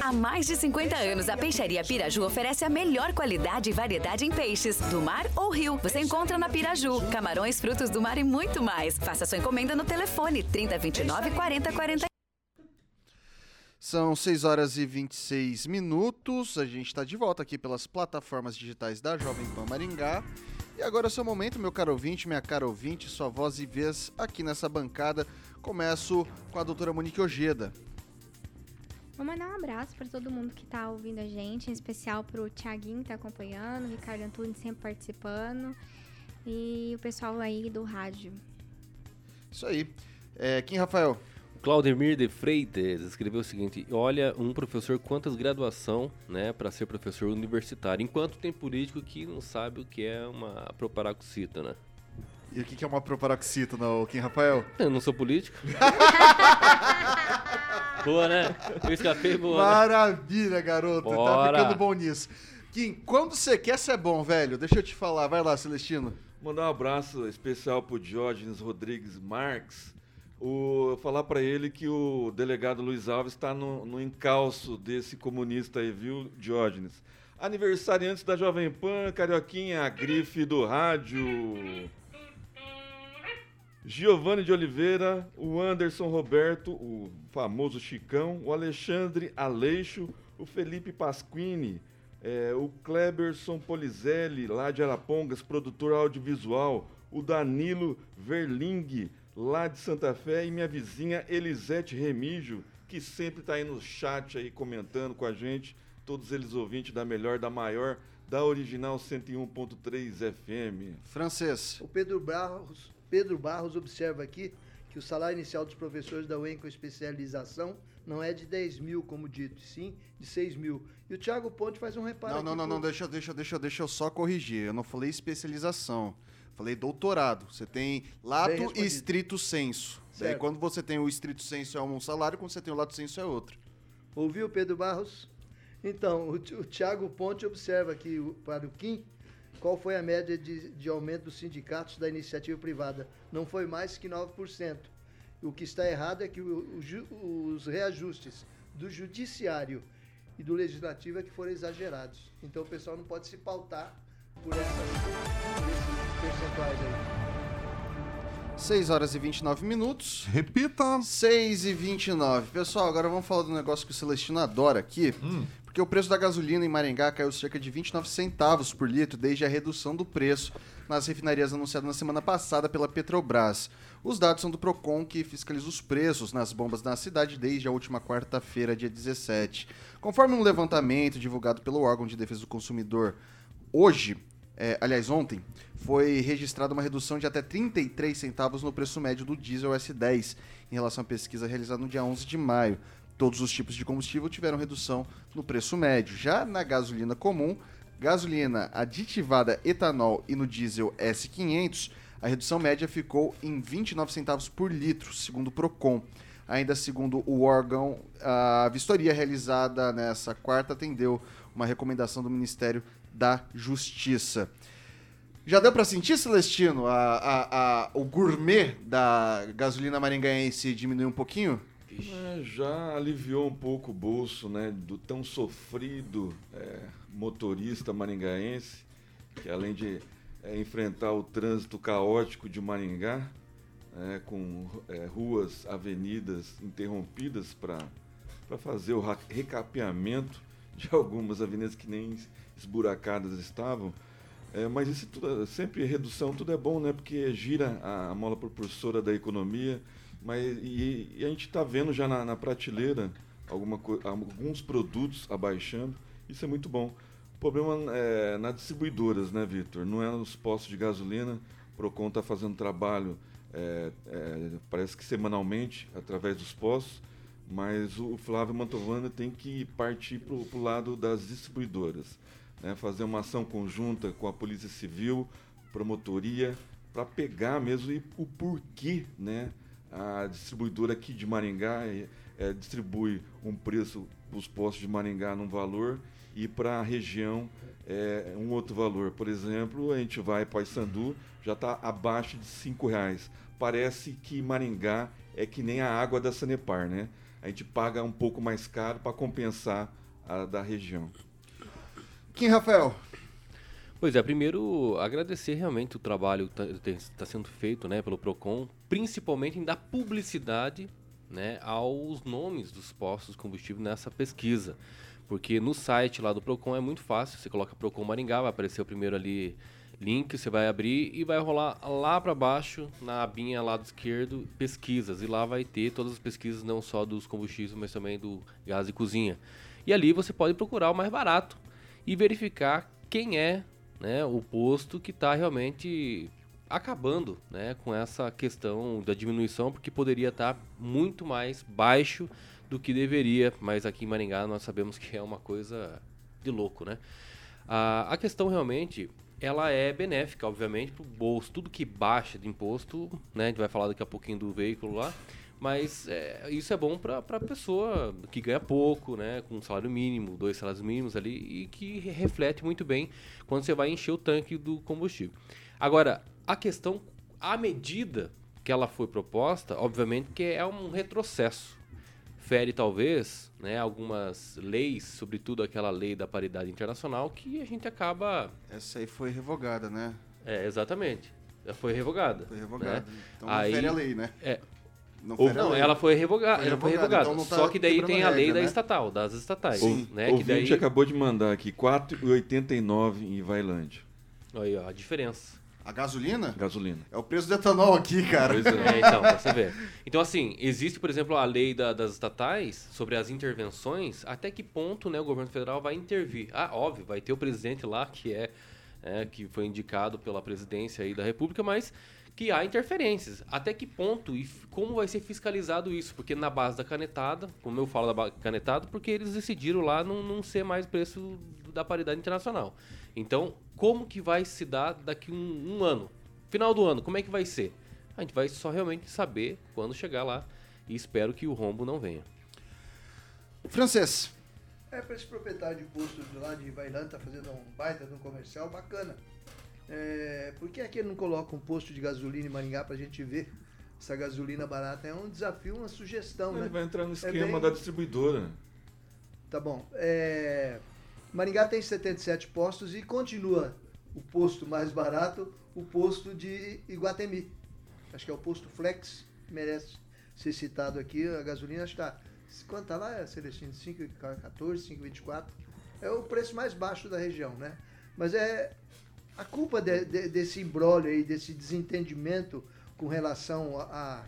Há mais de 50 anos, a Peixaria Piraju oferece a melhor qualidade e variedade em peixes, do mar ou rio. Você encontra na Piraju, camarões, frutos do mar e muito mais. Faça sua encomenda no telefone 3029 4040. São 6 horas e 26 minutos. A gente está de volta aqui pelas plataformas digitais da Jovem Pan Maringá. E agora é o seu momento, meu caro ouvinte, minha cara ouvinte, sua voz e vez aqui nessa bancada. Começo com a doutora Monique Ojeda. Vou mandar um abraço para todo mundo que tá ouvindo a gente, em especial pro Thiaguinho que tá acompanhando, o Ricardo Antunes sempre participando e o pessoal aí do rádio. Isso aí. É, Kim Rafael. Claudemir de Freitas escreveu o seguinte: Olha, um professor quantas graduação, né, para ser professor universitário, enquanto tem político que não sabe o que é uma proparoxita, né? E o que é uma proparoxita, não, Kim Rafael? Eu não sou político. boa, né? Eu escapei boa. né? Maravilha, garoto. Tá Bora. ficando bom nisso. Kim, quando você quer, você é bom, velho. Deixa eu te falar. Vai lá, Celestino. Mandar um abraço especial pro Diógenes Rodrigues Marques. O, falar para ele que o delegado Luiz Alves está no, no encalço desse comunista aí, viu, Diógenes? Aniversariantes da Jovem Pan, Carioquinha, a grife do rádio. Giovanni de Oliveira, o Anderson Roberto, o famoso Chicão, o Alexandre Aleixo, o Felipe Pasquini, é, o Kleberson Polizelli, lá de Arapongas, produtor audiovisual, o Danilo Verling, lá de Santa Fé, e minha vizinha Elisete Remígio, que sempre está aí no chat aí comentando com a gente, todos eles ouvintes da melhor, da maior, da original 101.3 FM. Francês. O Pedro Barros, Pedro Barros observa aqui que o salário inicial dos professores da UEM com especialização não é de 10 mil, como dito, sim de 6 mil. E o Thiago Ponte faz um reparo Não, não, não, não, deixa, deixa, deixa, deixa eu só corrigir. Eu não falei especialização. Falei doutorado. Você tem lato e estrito senso. Daí Certo. quando você tem o estrito senso é um salário, quando você tem o lato senso é outro. Ouviu, Pedro Barros? Então, o, Thiago Ponte observa aqui para o Kim qual foi a média de, de aumento dos sindicatos da iniciativa privada. Não foi mais que 9%. O que está errado é que o- o os reajustes do judiciário e do legislativo é que foram exagerados. Então o pessoal não pode se pautar por, essas, por esses percentuais aí. 6 horas e 29 minutos. Repita. 6 e 29. Pessoal, agora vamos falar do negócio que o Celestino adora aqui. Porque o preço da gasolina em Maringá caiu cerca de 29 centavos por litro desde a redução do preço nas refinarias anunciada na semana passada pela Petrobras. Os dados são do Procon, que fiscaliza os preços nas bombas na cidade desde a última quarta-feira, dia 17. Conforme um levantamento divulgado pelo órgão de defesa do consumidor hoje, é, aliás, ontem, foi registrada uma redução de até 33 centavos no preço médio do diesel S10, em relação à pesquisa realizada no dia 11 de maio. Todos os tipos de combustível tiveram redução no preço médio. Já na gasolina comum, gasolina aditivada etanol e no diesel S500, a redução média ficou em 29 centavos por litro, segundo o Procon. Ainda segundo o órgão, a vistoria realizada nessa quarta atendeu uma recomendação do Ministério da Justiça. Já deu pra sentir, Celestino, a, a- a- o gourmet da gasolina maringaense diminuir um pouquinho? É, já aliviou um pouco o bolso né, do tão sofrido é, motorista maringaense, que além de é, enfrentar o trânsito caótico de Maringá, é, com é, ruas, avenidas interrompidas para fazer o recapeamento de algumas avenidas que nem esburacadas estavam. É, mas isso tudo, sempre redução, tudo é bom, né? Porque gira a, a mola propulsora da economia. Mas, e, e a gente está vendo já na, na prateleira alguma, alguns produtos abaixando. Isso é muito bom. O problema é nas distribuidoras, né, Vitor? Não é nos postos de gasolina. Procon está fazendo trabalho é, é, parece que semanalmente, através dos postos, mas o Flávio Mantovani tem que partir para o lado das distribuidoras, né? fazer uma ação conjunta com a Polícia Civil, promotoria, para pegar mesmo e o porquê né? A distribuidora aqui de Maringá é, distribui um preço para os postos de Maringá num valor e para a região é, um outro valor. Por exemplo, a gente vai para Sandu, já está abaixo de cinco reais. Parece que Maringá é que nem a água da Sanepar, né? A gente paga um pouco mais caro para compensar a da região. Kim Rafael. Pois é, primeiro agradecer realmente o trabalho que está tá sendo feito né, pelo PROCON, principalmente em dar publicidade né, aos nomes dos postos de combustível nessa pesquisa. Porque no site lá do Procon é muito fácil, você coloca Procon Maringá, vai aparecer o primeiro ali link, você vai abrir e vai rolar lá para baixo, na abinha lado esquerdo, pesquisas. E lá vai ter todas as pesquisas, não só dos combustíveis, mas também do gás de cozinha. E ali você pode procurar o mais barato e verificar quem é né, o posto que está realmente acabando né, com essa questão da diminuição, porque poderia estar tá muito mais baixo do que deveria, mas aqui em Maringá nós sabemos que é uma coisa de louco, né? A, a questão realmente, ela é benéfica, obviamente, para o bolso. Tudo que baixa de imposto, né? A gente vai falar daqui a pouquinho do veículo lá, mas é, isso é bom para a pessoa que ganha pouco, né? Com um salário mínimo, dois salários mínimos ali, e que reflete muito bem quando você vai encher o tanque do combustível. Agora, a questão, a medida que ela foi proposta, obviamente que é um retrocesso fere talvez né, algumas leis, sobretudo aquela lei da paridade internacional, que a gente acaba. Essa aí foi revogada, né? É, exatamente. Foi revogada. Foi revogada. Né? Então aí, fere a lei, né? É. Não, Ou, não ela foi revogada. Foi revogada, ela foi revogada. Então tá Só que daí tem a lei regra, da né? estatal, das estatais. Sim. Né? O Que daí... acabou de mandar aqui, 4,89 em Vailândia. Aí, ó, a diferença. A gasolina? Gasolina. É o preço do etanol aqui, cara. Pois é. É, então, pra você ver. Então, assim, existe, por exemplo, a lei da- das estatais sobre as intervenções, até que ponto né, o governo federal vai intervir. Ah, óbvio, vai ter o presidente lá, que é, é, que foi indicado pela presidência aí da República, mas que há interferências. Até que ponto e como vai ser fiscalizado isso? Porque na base da canetada, como eu falo da canetada, porque eles decidiram lá não, não ser mais preço da paridade internacional. Então, como que vai se dar daqui um, um ano? Final do ano, como é que vai ser? A gente vai só realmente saber quando chegar lá e espero que o rombo não venha. Francês. É para esse proprietário de posto de lá de Vailândia tá fazendo um baita de um comercial bacana. É, por que aqui ele não coloca um posto de gasolina em Maringá pra gente ver essa gasolina barata? É um desafio, uma sugestão, Ele né? vai entrar no É esquema bem- da distribuidora. Tá bom. É, Maringá tem 77 postos e continua o posto mais barato, o posto de Iguatemi. Acho que é o posto Flex, merece ser citado aqui. A gasolina acho que está. Quanto tá lá, Celestino? 5,14, 5,24. É o preço mais baixo da região, né? Mas é a culpa de- de- desse embrólio aí, desse desentendimento com relação a- a-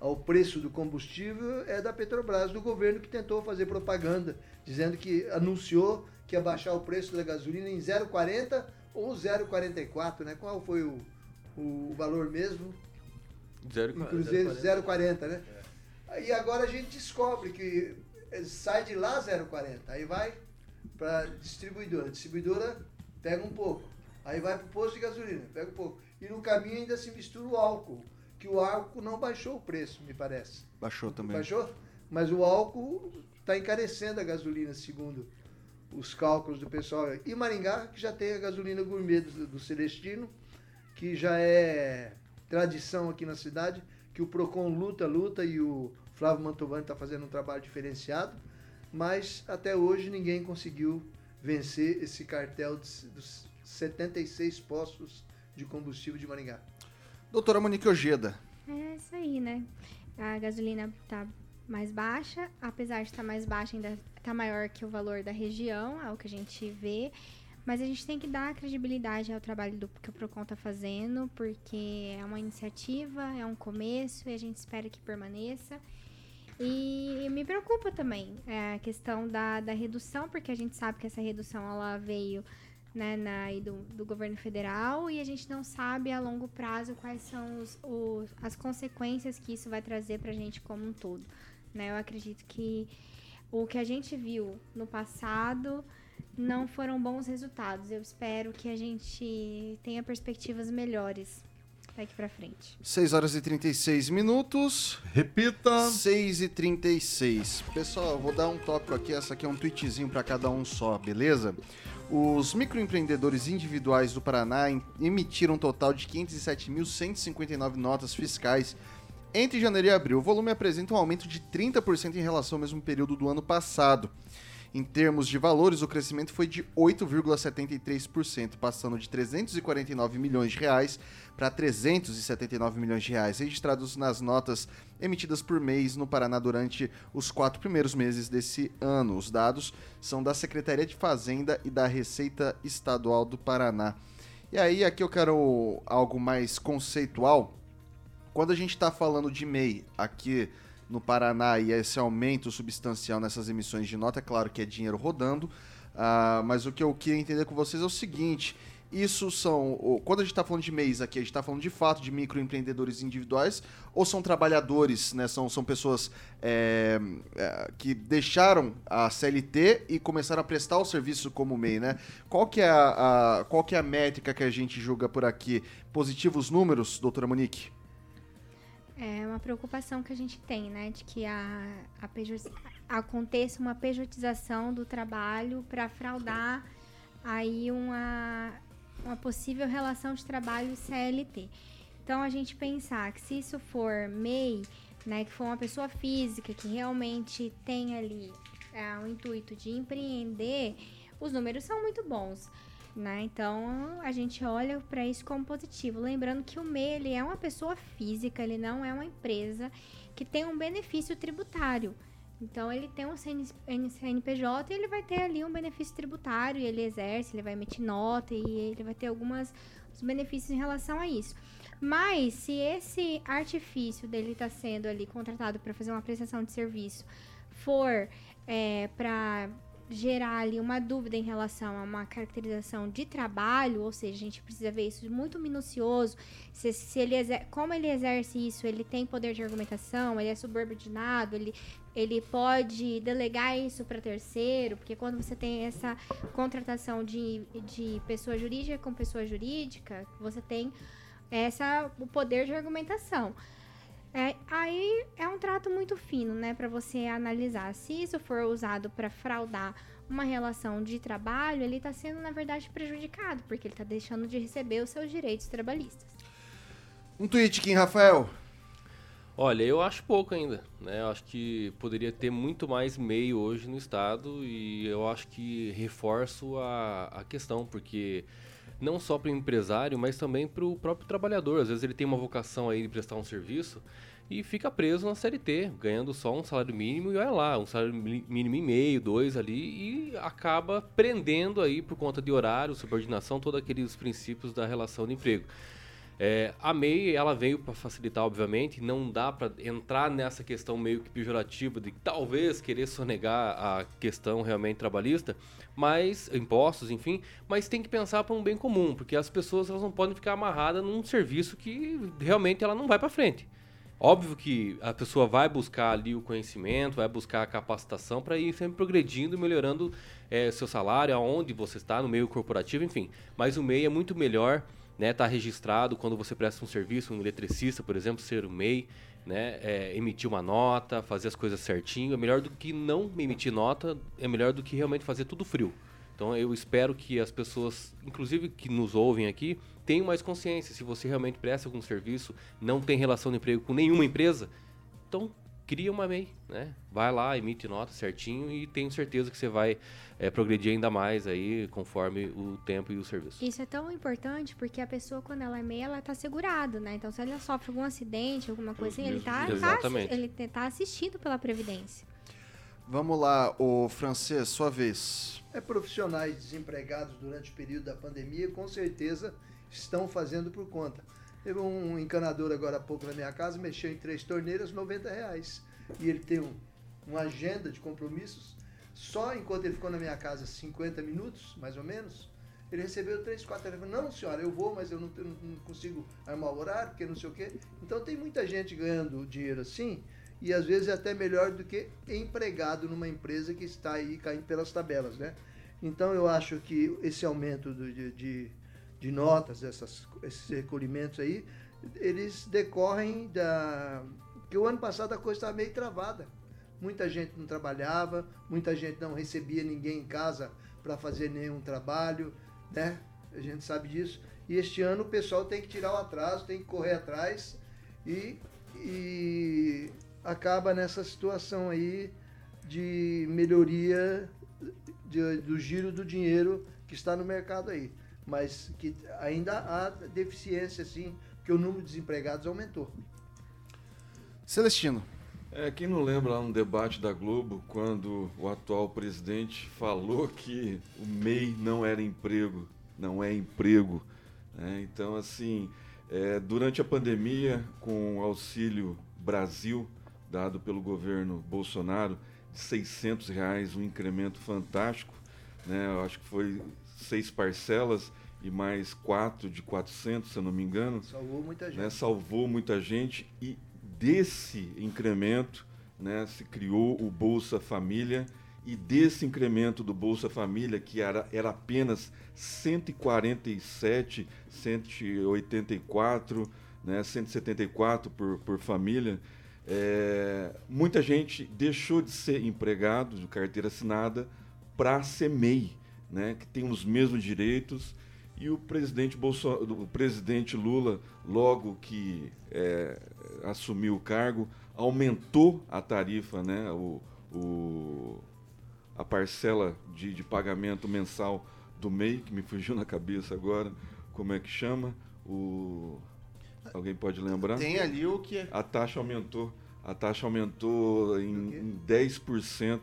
ao preço do combustível é da Petrobras, do governo que tentou fazer propaganda, dizendo que anunciou que ia baixar o preço da gasolina em 0,40 ou 0,44, né? Qual foi o, o valor mesmo? Zero, Em Cruzeiro 0,40, né? E agora a gente descobre que sai de lá 0,40, aí vai para distribuidora. A distribuidora pega um pouco, aí vai para o posto de gasolina, pega um pouco. E no caminho ainda se mistura o álcool, que o álcool não baixou o preço, me parece. Baixou também. Baixou? Mas o álcool está encarecendo a gasolina, segundo os cálculos do pessoal. E Maringá, que já tem a gasolina gourmet do, do Celestino, que já é tradição aqui na cidade, que o Procon luta, luta e o Flávio Mantovani está fazendo um trabalho diferenciado, mas até hoje ninguém conseguiu vencer esse cartel de- dos 76 postos de combustível de Maringá. Doutora Monique Ojeda. É isso aí, né? A gasolina tá mais baixa, apesar de estar mais baixa, ainda tá maior que o valor da região, é o que a gente vê. Mas a gente tem que dar credibilidade ao trabalho do, que o Procon tá fazendo, porque é uma iniciativa, é um começo e a gente espera que permaneça. E me preocupa também é, a questão da, da redução, porque a gente sabe que essa redução ela veio né, na, do, do governo federal e a gente não sabe a longo prazo quais são os, os, as consequências que isso vai trazer para a gente como um todo. Né? Eu acredito que o que a gente viu no passado não foram bons resultados. Eu espero que a gente tenha perspectivas melhores daqui para frente. 6 horas e 36 minutos. Repita. 6 e 36. Pessoal, eu vou dar um tópico aqui. Essa aqui é um tweetzinho para cada um só, beleza? Os microempreendedores individuais do Paraná em- emitiram um total de 507.159 notas fiscais entre janeiro e abril. O volume apresenta um aumento de 30% em relação ao mesmo período do ano passado. Em termos de valores, o crescimento foi de 8,73%, passando de 349 milhões de reais para 379 milhões de reais, registrados nas notas emitidas por mês no Paraná durante os quatro primeiros meses desse ano. Os dados são da Secretaria de Fazenda e da Receita Estadual do Paraná. E aí, aqui eu quero algo mais conceitual. Quando a gente está falando de MEI aqui no Paraná e esse aumento substancial nessas emissões de nota, é claro que é dinheiro rodando, ah, mas o que eu queria entender com vocês é o seguinte: isso são. Quando a gente está falando de MEIs aqui, a gente está falando de fato de microempreendedores individuais ou são trabalhadores, né? São, são pessoas é, é, que deixaram a CLT e começaram a prestar o serviço como MEI, né? Qual que é a, a- qual que é a métrica que a gente julga por aqui? Positivos números, doutora Monique? É uma preocupação que a gente tem, né? De que a, a pejo- aconteça uma pejotização do trabalho para fraudar aí uma, uma possível relação de trabalho CLT. Então, a gente pensar que se isso for MEI, né, que for uma pessoa física que realmente tem ali é, o intuito de empreender, os números são muito bons. Né? Então a gente olha para isso como positivo, lembrando que o MEI ele é uma pessoa física, ele não é uma empresa que tem um benefício tributário. Então ele tem um CN CNPJ e ele vai ter ali um benefício tributário, ele exerce, ele vai emitir nota e ele vai ter algumas os benefícios em relação a isso. Mas se esse artifício dele está sendo ali contratado para fazer uma prestação de serviço for para gerar ali uma dúvida em relação a uma caracterização de trabalho, ou seja, a gente precisa ver isso muito minucioso, se, se ele exer- como ele exerce isso, ele tem poder de argumentação, ele é subordinado, ele, ele pode delegar isso para terceiro, porque quando você tem essa contratação de, de pessoa jurídica com pessoa jurídica, você tem essa, o poder de argumentação. É, aí é um trato muito fino, né, para você analisar. Se isso for usado para fraudar uma relação de trabalho, ele está sendo, na verdade, prejudicado, porque ele está deixando de receber os seus direitos trabalhistas. Um tweet, Kim Rafael. Olha, eu acho pouco ainda, né? Eu acho que poderia ter muito mais meio hoje no estado e eu acho que reforço a, a questão, porque não só para o empresário, mas também para o próprio trabalhador. Às vezes ele tem uma vocação aí de prestar um serviço e fica preso na CLT, ganhando só um salário mínimo e olha lá, um salário mínimo e meio, dois ali, e acaba prendendo aí por conta de horário, subordinação, todos aqueles princípios da relação de emprego. É, a MEI, ela veio para facilitar, obviamente, não dá para entrar nessa questão meio que pejorativa de talvez querer sonegar a questão realmente trabalhista, mas impostos, enfim, mas tem que pensar para um bem comum, porque as pessoas elas não podem ficar amarradas num serviço que realmente ela não vai para frente. Óbvio que a pessoa vai buscar ali o conhecimento, vai buscar a capacitação para ir sempre progredindo, melhorando eh, seu salário, aonde você está, no meio corporativo, enfim. Mas o MEI é muito melhor, né? Tá registrado quando você presta um serviço, um eletricista, por exemplo, ser o MEI, né? eh, emitir uma nota, fazer as coisas certinho. É melhor do que não emitir nota, é melhor do que realmente fazer tudo frio. Então eu espero que as pessoas, inclusive que nos ouvem aqui, tenham mais consciência. Se você realmente presta algum serviço, não tem relação de emprego com nenhuma empresa, então cria uma MEI, né? Vai lá, emite nota certinho e tenho certeza que você vai eh, progredir ainda mais aí conforme o tempo e o serviço. Isso é tão importante porque a pessoa, quando ela é meia, ela tá segurada, né? Então, se ela sofre algum acidente, alguma coisa assim, ele tá, tá, tá assistido pela Previdência. Vamos lá, o francês, sua vez. É, profissionais desempregados durante o período da pandemia, com certeza estão fazendo por conta. Teve um encanador agora há pouco na minha casa, mexeu em três torneiras, 90 reais. E ele tem um, uma agenda de compromissos. Só enquanto ele ficou na minha casa 50 minutos, mais ou menos, Ele recebeu três, quatro telefones. Não, senhora, eu vou, mas eu não, não consigo armar o horário, porque não sei o quê. Então tem muita gente ganhando dinheiro assim, e às vezes é até melhor do que empregado numa empresa que está aí caindo pelas tabelas, né? Então eu acho que esse aumento do- de, de, de notas, essas, esses recolhimentos aí, eles decorrem da. que o ano passado a coisa estava meio travada. Muita gente não trabalhava, muita gente não recebia ninguém em casa para fazer nenhum trabalho, né? A gente sabe disso. E este ano o pessoal tem que tirar o atraso, tem que correr atrás e, e acaba nessa situação aí de melhoria de- do giro do dinheiro que está no mercado aí. Mas que ainda há deficiência, sim, porque o número de desempregados aumentou. Celestino. É, quem não lembra lá no debate da Globo, quando o atual presidente falou que o MEI não era emprego, não é emprego. né? Então, assim, é, durante a pandemia, com o Auxílio Brasil, dado pelo governo Bolsonaro, de 600 reais, um incremento fantástico, né? Eu acho que foi seis parcelas e mais quatro de 400, se eu não me engano Salvou muita gente. né, salvou muita gente. E desse incremento né, se criou o Bolsa Família. E desse incremento do Bolsa Família, que era, era apenas 147, 184, né, 174 por, por família, é, muita gente deixou de ser empregado de carteira assinada para ser MEI, né, que tem os mesmos direitos e o presidente, o presidente Lula, logo que é, assumiu o cargo, aumentou a tarifa, né, o, o- a parcela de, de pagamento mensal do MEI, que me fugiu na cabeça agora, como é que chama? O... Alguém pode lembrar? Tem ali o que é. A taxa aumentou. A taxa aumentou em, em 10%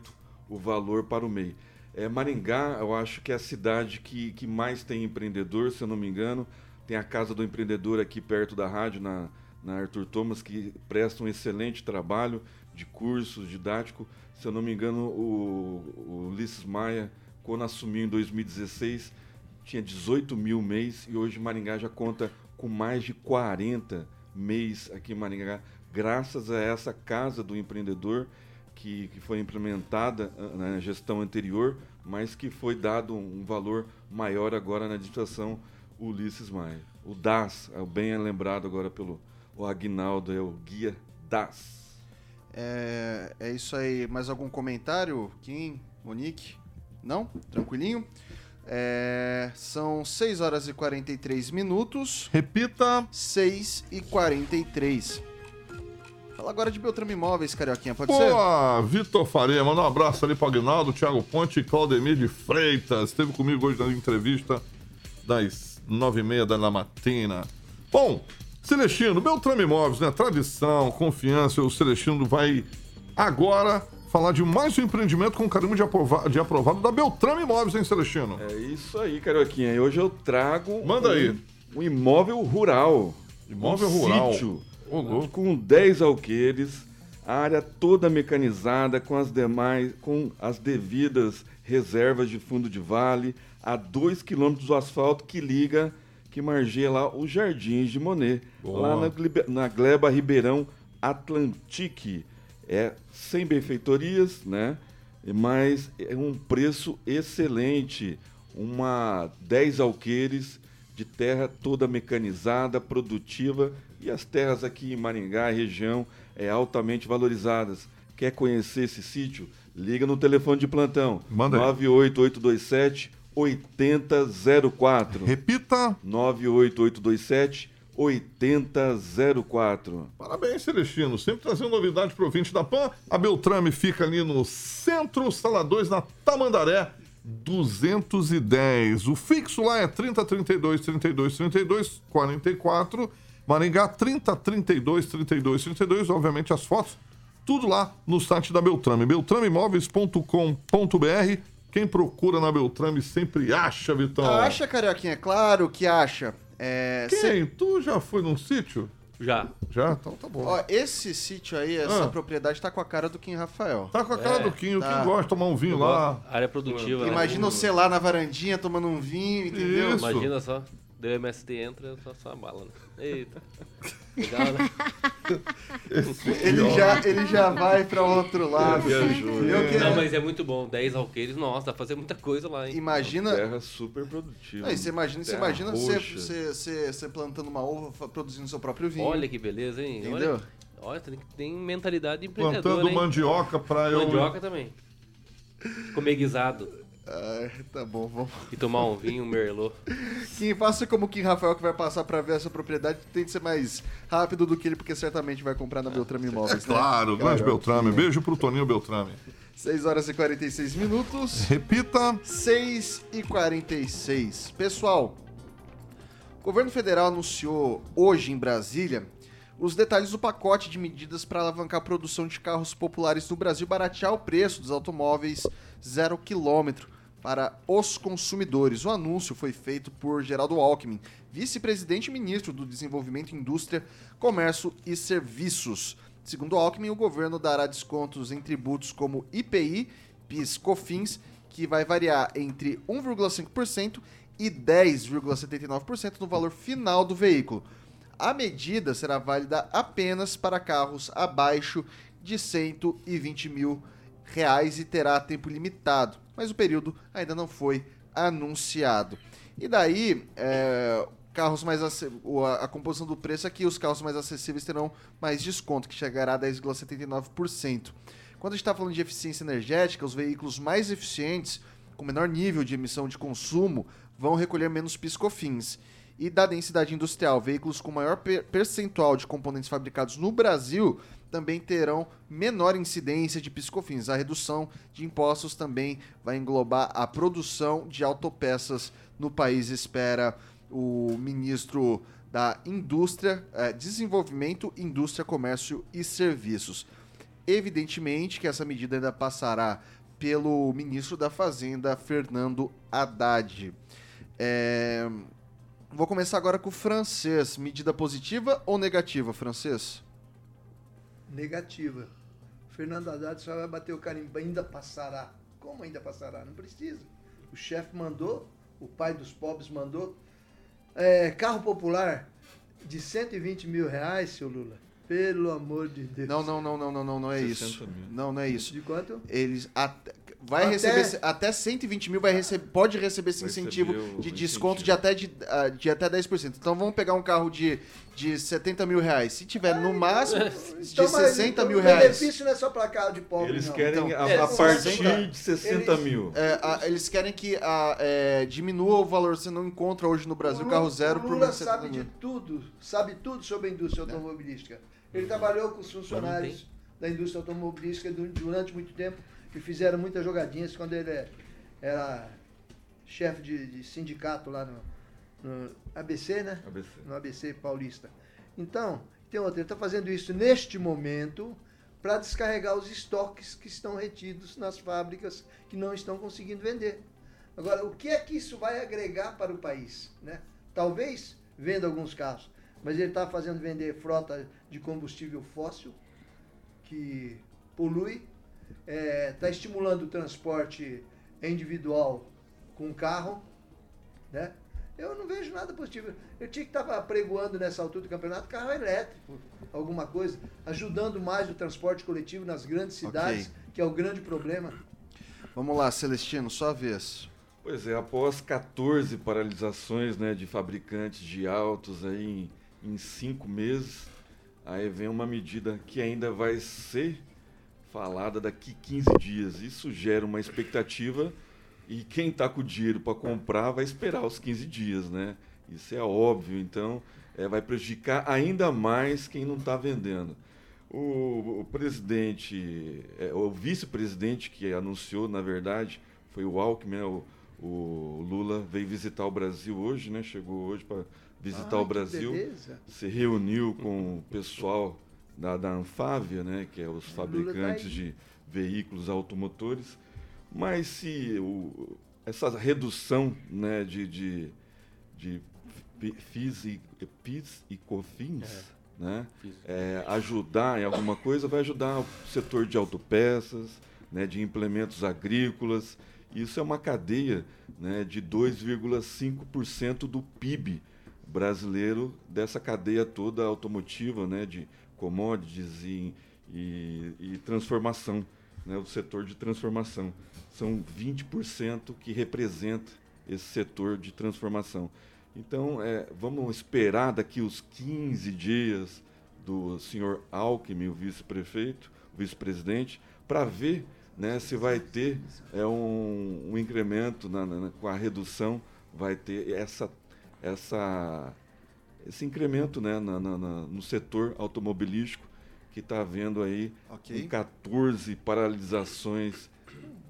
o valor para o MEI. É, Maringá, eu acho que é a cidade que, que mais tem empreendedor, se eu não me engano. Tem a Casa do Empreendedor aqui perto da rádio, na, na Arthur Thomas, que presta um excelente trabalho de cursos didático. Se eu não me engano, o, o Ulisses Maia, quando assumiu em 2016, tinha 18 mil mês e hoje Maringá já conta com mais de 40 mês aqui em Maringá, graças a essa Casa do Empreendedor que, que foi implementada ah, na gestão anterior, mas que foi dado um valor maior agora na administração Ulisses Maia. O DAS, é bem lembrado agora pelo o Agnaldo, é o Guia DAS. É, é isso aí. Mais algum comentário, Kim, Monique? Não? Tranquilinho? É, são 6 horas e 43 minutos. Repita. 6 e 43. Fala agora de Beltrame Imóveis, Carioquinha, pode ser? Boa, Vitor Faria, manda um abraço ali para Aguinaldo, Thiago Ponte e Claudemir de Freitas. Esteve comigo hoje na entrevista das nove e meia da matina. Bom, Celestino, Beltrame Imóveis, né? Tradição, confiança. O Celestino vai agora falar de mais um empreendimento com carimbo de, aprova- de aprovado da Beltrame Imóveis, hein, Celestino? É isso aí, Carioquinha. E hoje eu trago Manda um, aí. um imóvel rural. Imóvel um rural. Sítio, Louco. com 10 alqueires, a área toda mecanizada com as demais, com as devidas reservas de fundo de vale, a 2 quilômetros do asfalto que liga, que margeia lá os Jardins de Monet, Boa. lá na, na Gleba Ribeirão Atlantique. É sem benfeitorias, né? Mas é um preço excelente. Uma 10 alqueires de terra toda mecanizada, produtiva e as terras aqui em Maringá, região, é altamente valorizadas. Quer conhecer esse sítio? Liga no telefone de plantão. Manda aí. 98827 8004. Repita. 98827 8004. Parabéns, Celestino. Sempre trazendo novidade pro ouvinte da PAN. A Beltrame fica ali no Centro Sala 2, na Tamandaré, 210. O fixo lá é 30 32 32 32 44. Maringá 30 32 32 32. Obviamente as fotos, tudo lá no site da Beltrame. Beltrameimóveis.com.br. Quem procura na Beltrame sempre acha, Vitão. Acha, Carioquinha? Claro que acha. É, Quem? cê- Tu já foi num sítio? Já. Já? Então tá bom. Ó, esse sítio aí, essa Ah. propriedade tá com a cara do Kim Rafael. Tá com a cara É, do Kim, o tá. Kim gosta de tomar um vinho Eu lá. Área produtiva. né? Imagina você lá na varandinha tomando um vinho, entendeu? Isso. Imagina só. Deu MST entra, só, só a bala, né? Eita. Legal, né? Ele já, ele já vai pra outro lado. viajou, Eu que- Não, mas é muito bom. 10 alqueires, nossa, dá pra fazer muita coisa lá, hein? Imagina. Terra super produtiva. Aí, você imagina, você imagina você, você, você, você plantando uma uva, produzindo seu próprio vinho. Olha que beleza, hein? Entendeu? Olha, olha tem, tem mentalidade empreendedora, Plantando hein? mandioca pra eu. Mandioca também. Comer guisado Ah, tá bom, vamos. e tomar um vinho, um merlot. Kim, faça como o Kim Rafael que vai passar pra ver essa propriedade. Tente ser mais rápido do que ele, porque certamente vai comprar na Beltrame É Imóveis. né? claro, grande Garotinho. Beltrame. Beijo pro Toninho Beltrame. 6 horas e 46 minutos. Repita. 6 e 46. Pessoal, o governo federal anunciou hoje em Brasília os detalhes do pacote de medidas para alavancar a produção de carros populares no Brasil e baratear o preço dos automóveis zero quilômetro para os consumidores. O anúncio foi feito por Geraldo Alckmin, vice-presidente e ministro do Desenvolvimento, Indústria, Comércio e Serviços. Segundo Alckmin, o governo dará descontos em tributos como IPI, PIS, COFINS, que vai variar entre 1,5% e 10,79% no valor final do veículo. A medida será válida apenas para carros abaixo de 120 mil reais e terá tempo limitado, mas o período ainda não foi anunciado. E daí, é, carros mais a, a composição do preço é os carros mais acessíveis terão mais desconto, que chegará a 10,79%. Quando a gente está falando de eficiência energética, os veículos mais eficientes, com menor nível de emissão de consumo, vão recolher menos piscofins. E da densidade industrial, veículos com maior per- percentual de componentes fabricados no Brasil também terão menor incidência de piscofins. A redução de impostos também vai englobar a produção de autopeças no país, espera o ministro da Indústria, eh, Desenvolvimento, Indústria, Comércio e Serviços. Evidentemente que essa medida ainda passará pelo ministro da Fazenda, Fernando Haddad. É, Vou começar agora com o francês. Medida positiva ou negativa, francês? Negativa. Fernando Haddad só vai bater o carimbo, ainda passará. Como ainda passará? Não precisa. O chefe mandou, o pai dos pobres mandou. É, carro popular de 120 mil reais, seu Lula. Pelo amor de Deus. Não, não, não, não, não, não, não é 60 isso. mil. Não, não é isso. De quanto? Eles até, vai Até- receber até 120 mil vai receber, pode receber esse incentivo o de incentivo. desconto de até de, ah, de até 10%. Então vamos pegar um carro de, de 70 mil reais. Se tiver no máximo de Então, mas, 60 então, mil O reais. benefício não é só para carro de pobre, Eles não. querem Então, a, a partir 60 de 60 eles- mil. É, a- eles querem que a, é, diminua o valor. Você não encontra hoje no Brasil O carro Lula- zero o por Lula menos sabe 70 de tudo, sabe tudo sobre a indústria automobilística. Ele trabalhou com os funcionários da indústria automobilística du- durante muito tempo e fizeram muitas jogadinhas quando ele era chefe de, de sindicato lá no, no ABC, né? ABC. No ABC paulista. Então, tem outra, ele está fazendo isso neste momento para descarregar os estoques que estão retidos nas fábricas que não estão conseguindo vender. Agora, o que é que isso vai agregar para o país? Né? Talvez venda alguns carros, mas ele está fazendo vender frota de combustível fóssil, que polui, está estimulando o transporte individual com carro, né? Eu não vejo nada positivo. Eu tinha que estar pregoando nessa altura do campeonato carro elétrico, alguma coisa, ajudando mais o transporte coletivo nas grandes cidades, que é o grande problema. Vamos lá, Celestino, sua vez. Pois é, após 14 paralisações né, de fabricantes de autos aí em, em cinco meses, aí vem uma medida que ainda vai ser falada daqui 15 dias. Isso gera uma expectativa e quem está com o dinheiro para comprar vai esperar os 15 dias, né? Isso é óbvio, então é, vai prejudicar ainda mais quem não está vendendo. O, o presidente, é, o vice-presidente que anunciou, na verdade, foi o Alckmin, né? o, o Lula veio visitar o Brasil hoje, né? Chegou hoje para visitar Ah, o Brasil, beleza. se reuniu com o pessoal da, da Anfávia, né? Que é os Lula tá fabricantes de veículos automotores. Mas se o, essa redução, né? De, de, de fi- FIS e, PIS e COFINS, né? É, ajudar em alguma coisa, vai ajudar o setor de autopeças, né, de implementos agrícolas. Isso é uma cadeia né, de 2,5% do PIB brasileiro dessa cadeia toda automotiva, né, de commodities e, e, e transformação, né, o setor de transformação. São 20% que representa esse setor de transformação. Então, é, vamos esperar daqui os 15 dias do senhor Alckmin, o vice-prefeito, vice-presidente, para ver né, se vai ter é, um, um incremento na, na, com a redução, vai ter essa, essa, esse incremento né, na, no setor automobilístico que está havendo aí okay. 14 paralisações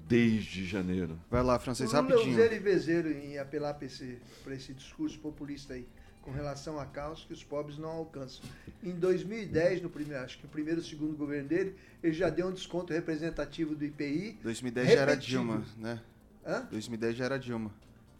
desde janeiro. Vai lá, francês, rapidinho. Lula é vezeiro em apelar para esse, esse discurso populista aí, com relação a caos que os pobres não alcançam. Em 2010, no primeiro, acho que o primeiro e segundo governo dele, ele já deu um desconto representativo do IPI. 2010 repetido. já era Dilma, né? Hã? 2010 já era Dilma.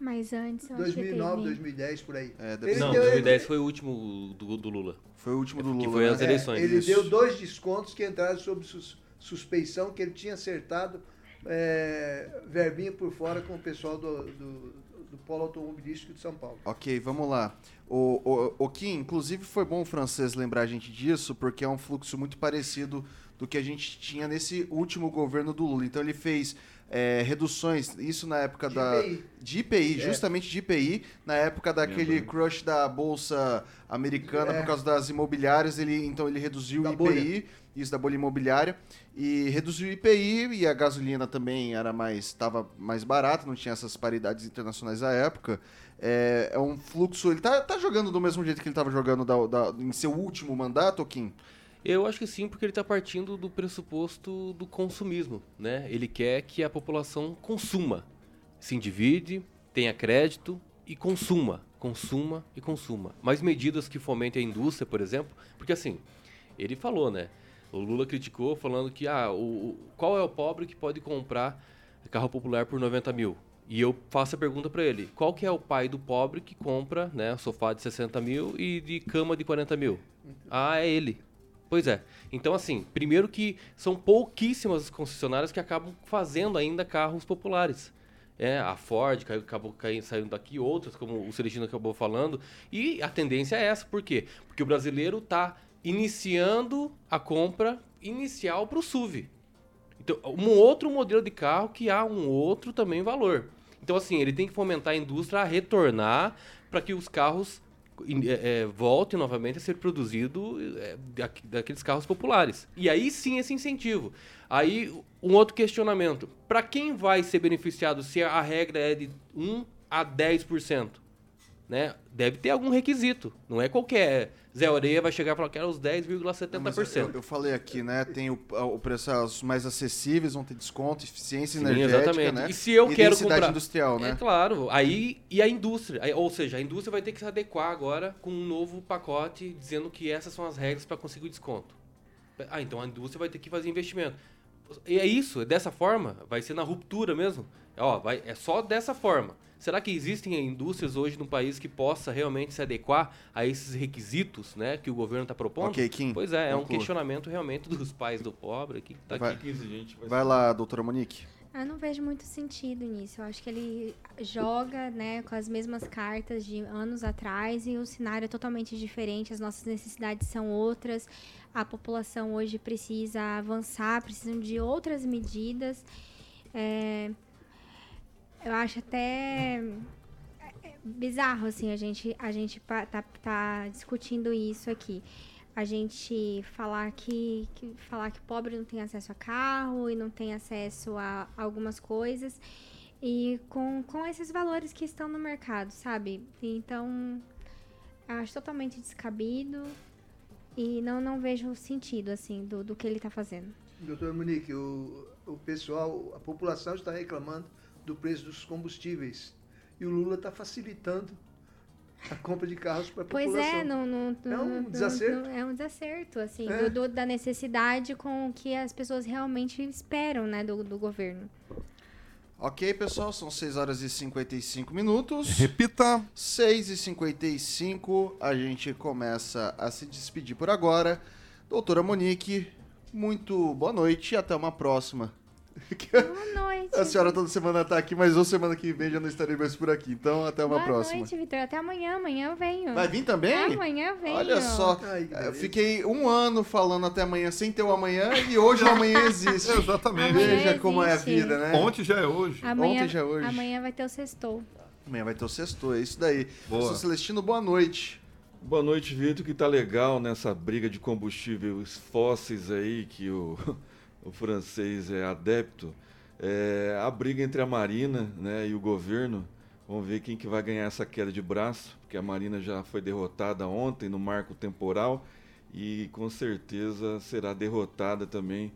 Mas antes, eu 2009, 2010, por aí. É, não, deu, 2010 ele... foi o último do, do, Lula. Foi o último do Lula. Que foi né? as eleições. É, ele Isso. deu dois descontos que entraram sob sus, suspeição que ele tinha acertado é, verbinha por fora com o pessoal do, do, do, Polo Automobilístico de São Paulo. Ok, vamos lá. O, o, o Kim, inclusive foi bom o francês lembrar a gente disso, porque é um fluxo muito parecido do que a gente tinha nesse último governo do Lula. Então ele fez é, reduções, isso na época de da. IPI. De IPI, é. justamente de IPI, na época daquele crush da Bolsa Americana É. por causa das imobiliárias, ele, então ele reduziu Da o IPI, bolha. isso da bolha imobiliária, e reduziu o IPI e a gasolina também era mais. estava mais barata, não tinha essas paridades internacionais à época. É, é um fluxo. Ele tá, tá jogando do mesmo jeito que ele estava jogando da- da- em seu último mandato, Kim? Eu acho que sim, porque ele está partindo do pressuposto do consumismo, né? Ele quer que a população consuma, se endivide, tenha crédito e consuma, consuma e consuma. Mais medidas que fomentem a indústria, por exemplo, porque assim, ele falou, né? O Lula criticou falando que ah, o, o- qual é o pobre que pode comprar carro popular por 90 mil? E eu faço a pergunta para ele: qual que é o pai do pobre que compra né, sofá de 60 mil e de cama de 40 mil? Ah, é ele. Pois é. Então, assim, primeiro que são pouquíssimas as concessionárias que acabam fazendo ainda carros populares. É, a Ford acabou caindo, saindo daqui, outras, como o Celestino acabou falando. E a tendência é essa. Por quê? Porque o brasileiro está iniciando a compra inicial para o SUV. Então, um outro modelo de carro que há um outro também valor. Então, assim, ele tem que fomentar a indústria a retornar para que os carros é, é, voltem novamente a ser produzido é, daqueles carros populares. E aí sim esse incentivo. Aí um outro questionamento. Para quem vai ser beneficiado se a regra é de 1 a 10%? Né? Deve ter algum requisito. Não é qualquer Zé Oreia vai chegar e falar que era os Mas 10,70%. eu, eu falei aqui, né? Tem o, o preço os mais acessíveis, vão ter desconto, eficiência Sim, energética, exatamente. né? E se eu quero densidade comprar- industrial, né? É claro. Aí e a indústria, ou seja, a indústria vai ter que se adequar agora com um novo pacote dizendo que essas são as regras para conseguir o desconto. Ah, então a indústria vai ter que fazer investimento. E é isso, é dessa forma, vai ser na ruptura mesmo. Ó, vai, é só dessa forma. Será que existem indústrias hoje no país que possa realmente se adequar a esses requisitos, né, que o governo está propondo? Ok, Kim, Pois é, é um questionamento realmente dos pais do pobre que tá Vai- aqui 15 gente. vai lá, doutora Monique. Eu não vejo muito sentido nisso. Eu acho que ele joga, né, com as mesmas cartas de anos atrás e o cenário é totalmente diferente, as nossas necessidades são outras. A população hoje precisa avançar, precisam de outras medidas. É, eu acho até é, bizarro assim a gente a gente tá, tá discutindo isso aqui a gente falar que, que falar que pobre não tem acesso a carro e não tem acesso a algumas coisas e com, com esses valores que estão no mercado sabe então acho totalmente descabido e não não vejo sentido assim do, do que ele tá fazendo Doutor Monique, o, o pessoal, a população está reclamando do preço dos combustíveis. E o Lula está facilitando a compra de carros para a Pois população. é, não, não, É um não- desacerto. não- é um desacerto, assim, É. do- do- da necessidade com o que as pessoas realmente esperam, né, do, do governo. Ok, pessoal, são 6 horas e 55 minutos. Repita. 6 e 55 a gente começa a se despedir por agora. Doutora Monique, muito boa noite e até uma próxima. Boa noite. A senhora toda semana tá aqui, mas ou semana que vem já não estarei mais por aqui. Então, até uma Boa próxima. noite, Vitor. Até amanhã. Amanhã eu venho. Vai vir também? Amanhã eu venho. Olha só, Ai, beleza. fiquei um ano falando até amanhã sem ter o amanhã e hoje o amanhã existe. Exatamente. Amanhã Veja como é a existe. vida, né? Ontem já é hoje. Amanhã, Ontem já é hoje. Amanhã vai ter o sextou. Amanhã vai ter o sexto, é isso daí. Boa. Professor Celestino, boa noite. Boa noite, Vitor, que tá legal nessa briga de combustíveis fósseis aí que o, o francês é adepto. É, a briga entre a Marina né, e o governo. Vamos ver quem que vai ganhar essa queda de braço, porque a Marina já foi derrotada ontem no marco temporal e com certeza será derrotada também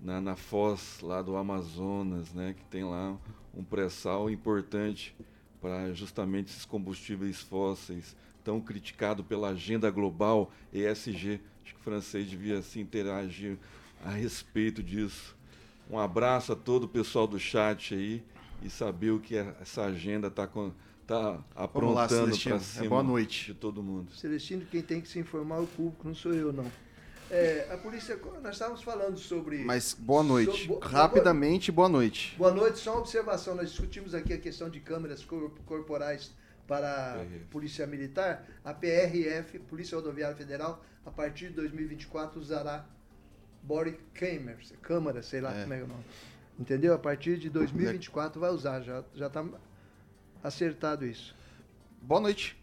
na, na foz lá do Amazonas, né, que tem lá um pré-sal importante para justamente esses combustíveis fósseis tão criticado pela agenda global ESG. Acho que o francês devia se interagir a respeito disso. Um abraço a todo o pessoal do chat aí e saber o que é- essa agenda está tá lá, aprontando Celestino. para É cima boa noite. de todo mundo. Celestino, quem tem que se informar é o público, não sou eu, não. É, a polícia, nós estávamos falando sobre. Mas boa noite. So- bo- Rapidamente, boa noite. Boa noite, só uma observação. Nós discutimos aqui a questão de câmeras cor- corporais para a PRF. Polícia Militar. A PRF, Polícia Rodoviária Federal, a partir de 2024 usará body cameras, câmera, sei lá É. como é que é o nome. Entendeu? A partir de 2024 vai usar, já já está acertado isso. Boa noite.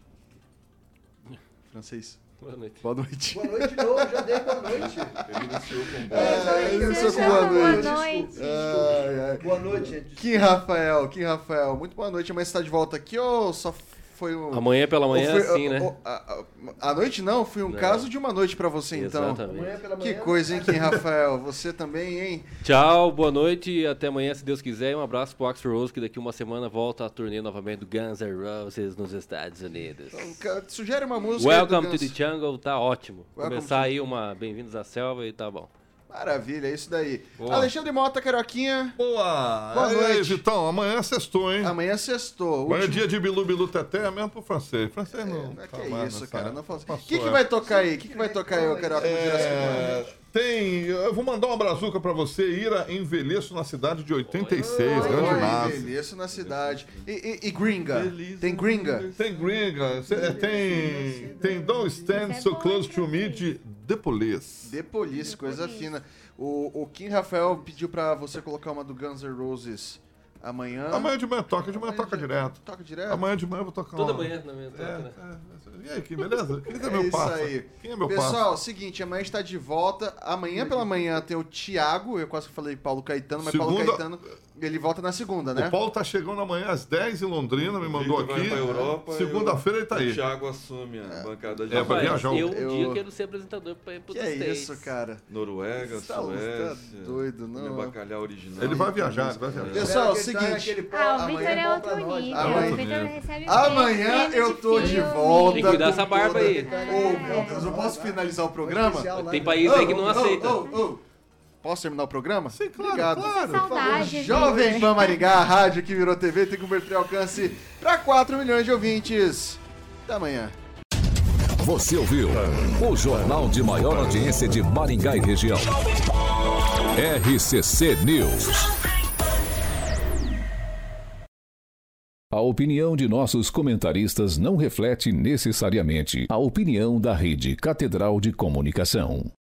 Francês. Boa noite. Boa noite. Boa noite de novo, já dei boa noite. Ele iniciou com É, ele Você iniciou com chama boa boa noite. noite. Ai, ai. Boa noite, gente. Kim Rafael, Kim Rafael, muito boa noite. Amanhã você está de volta aqui ou só foi um. Amanhã pela manhã, foi- sim, né? a, a- a noite não, foi um Não. caso de uma noite pra você então. Exatamente. Amanhã pela Que manhã. coisa, hein, Kim Rafael? Você também, hein? Tchau, boa noite e até amanhã, se Deus quiser. E um abraço pro Axel Rose, que daqui uma semana volta a turnê novamente do Guns N' Roses nos Estados Unidos. Então, Sugere uma música. Welcome to Guns. the Jungle, tá ótimo. Welcome Começar to- aí uma Bem-vindos à Selva e tá bom. Maravilha, é isso daí. Boa. Alexandre Mota, Carioquinha. Boa! Boa E aí, noite. Vitão, amanhã é sextou, hein? Amanhã sextou. Amanhã é dia de Bilu Bilu Teté mesmo pro francês. francês não. É, tá que mais isso, cara. Não. O que, que é. vai tocar aí? O que, que vai tocar aí, ô Carioca? no dia da semana? É, tem. Eu vou mandar uma brazuca pra você, Ira Envelheço na cidade de 86, grande Oi, massa. Envelheço na cidade. E, e- e gringa? Feliz Tem gringa? Tem gringa, é, tem. Tem Don't Stand So Close to Me de The Police. The Police, coisa fina. O, o Kim Rafael pediu pra você colocar uma do Guns N' Roses amanhã. Amanhã de manhã toca, de manhã toca direto. Toca direto? Amanhã de manhã eu vou tocar Toda uma- manhã na minha toca, né? É, é, e aí, Kim, beleza? Quem é, É meu isso parça? aí. Quem é meu Pessoal, parça? seguinte, amanhã está de volta. Amanhã pela manhã tem o Thiago, eu quase falei Paulo Caetano, mas Paulo Segunda- Caetano, ele volta na segunda, né? O Paulo tá chegando amanhã às 10 em Londrina, me mandou Victor vai aqui. pra Europa, Segunda-feira ele tá O aí. Thiago assume a bancada de É, vai Rapaz, viajar. Eu um Eu- dia quero ser apresentador pra ir pro Que é isso, cara? Noruega, Você tá- Suécia. você tá doido, não? comer bacalhau original. Ele vai viajar, ele vai viajar. Pessoal, que ele traga seguinte. Ah, o amanhã Vitor é outro nível. Amanhã- O Vitor recebe Amanhã eu tô de volta. Tem que cuidar com essa barba toda- aí. Ô, meu Deus, eu posso finalizar o programa? Tem no- país aí que não Ô, ô, aceita. Posso terminar o programa? Sim, claro, Obrigado. claro. Saudade, Jovem. Pan Maringá, a rádio que virou TV, tem que converter alcance para 4 milhões de ouvintes. Até amanhã. Você ouviu o jornal de maior audiência de Maringá e região. RCC News. A opinião de nossos comentaristas não reflete necessariamente a opinião da Rede Catedral de Comunicação.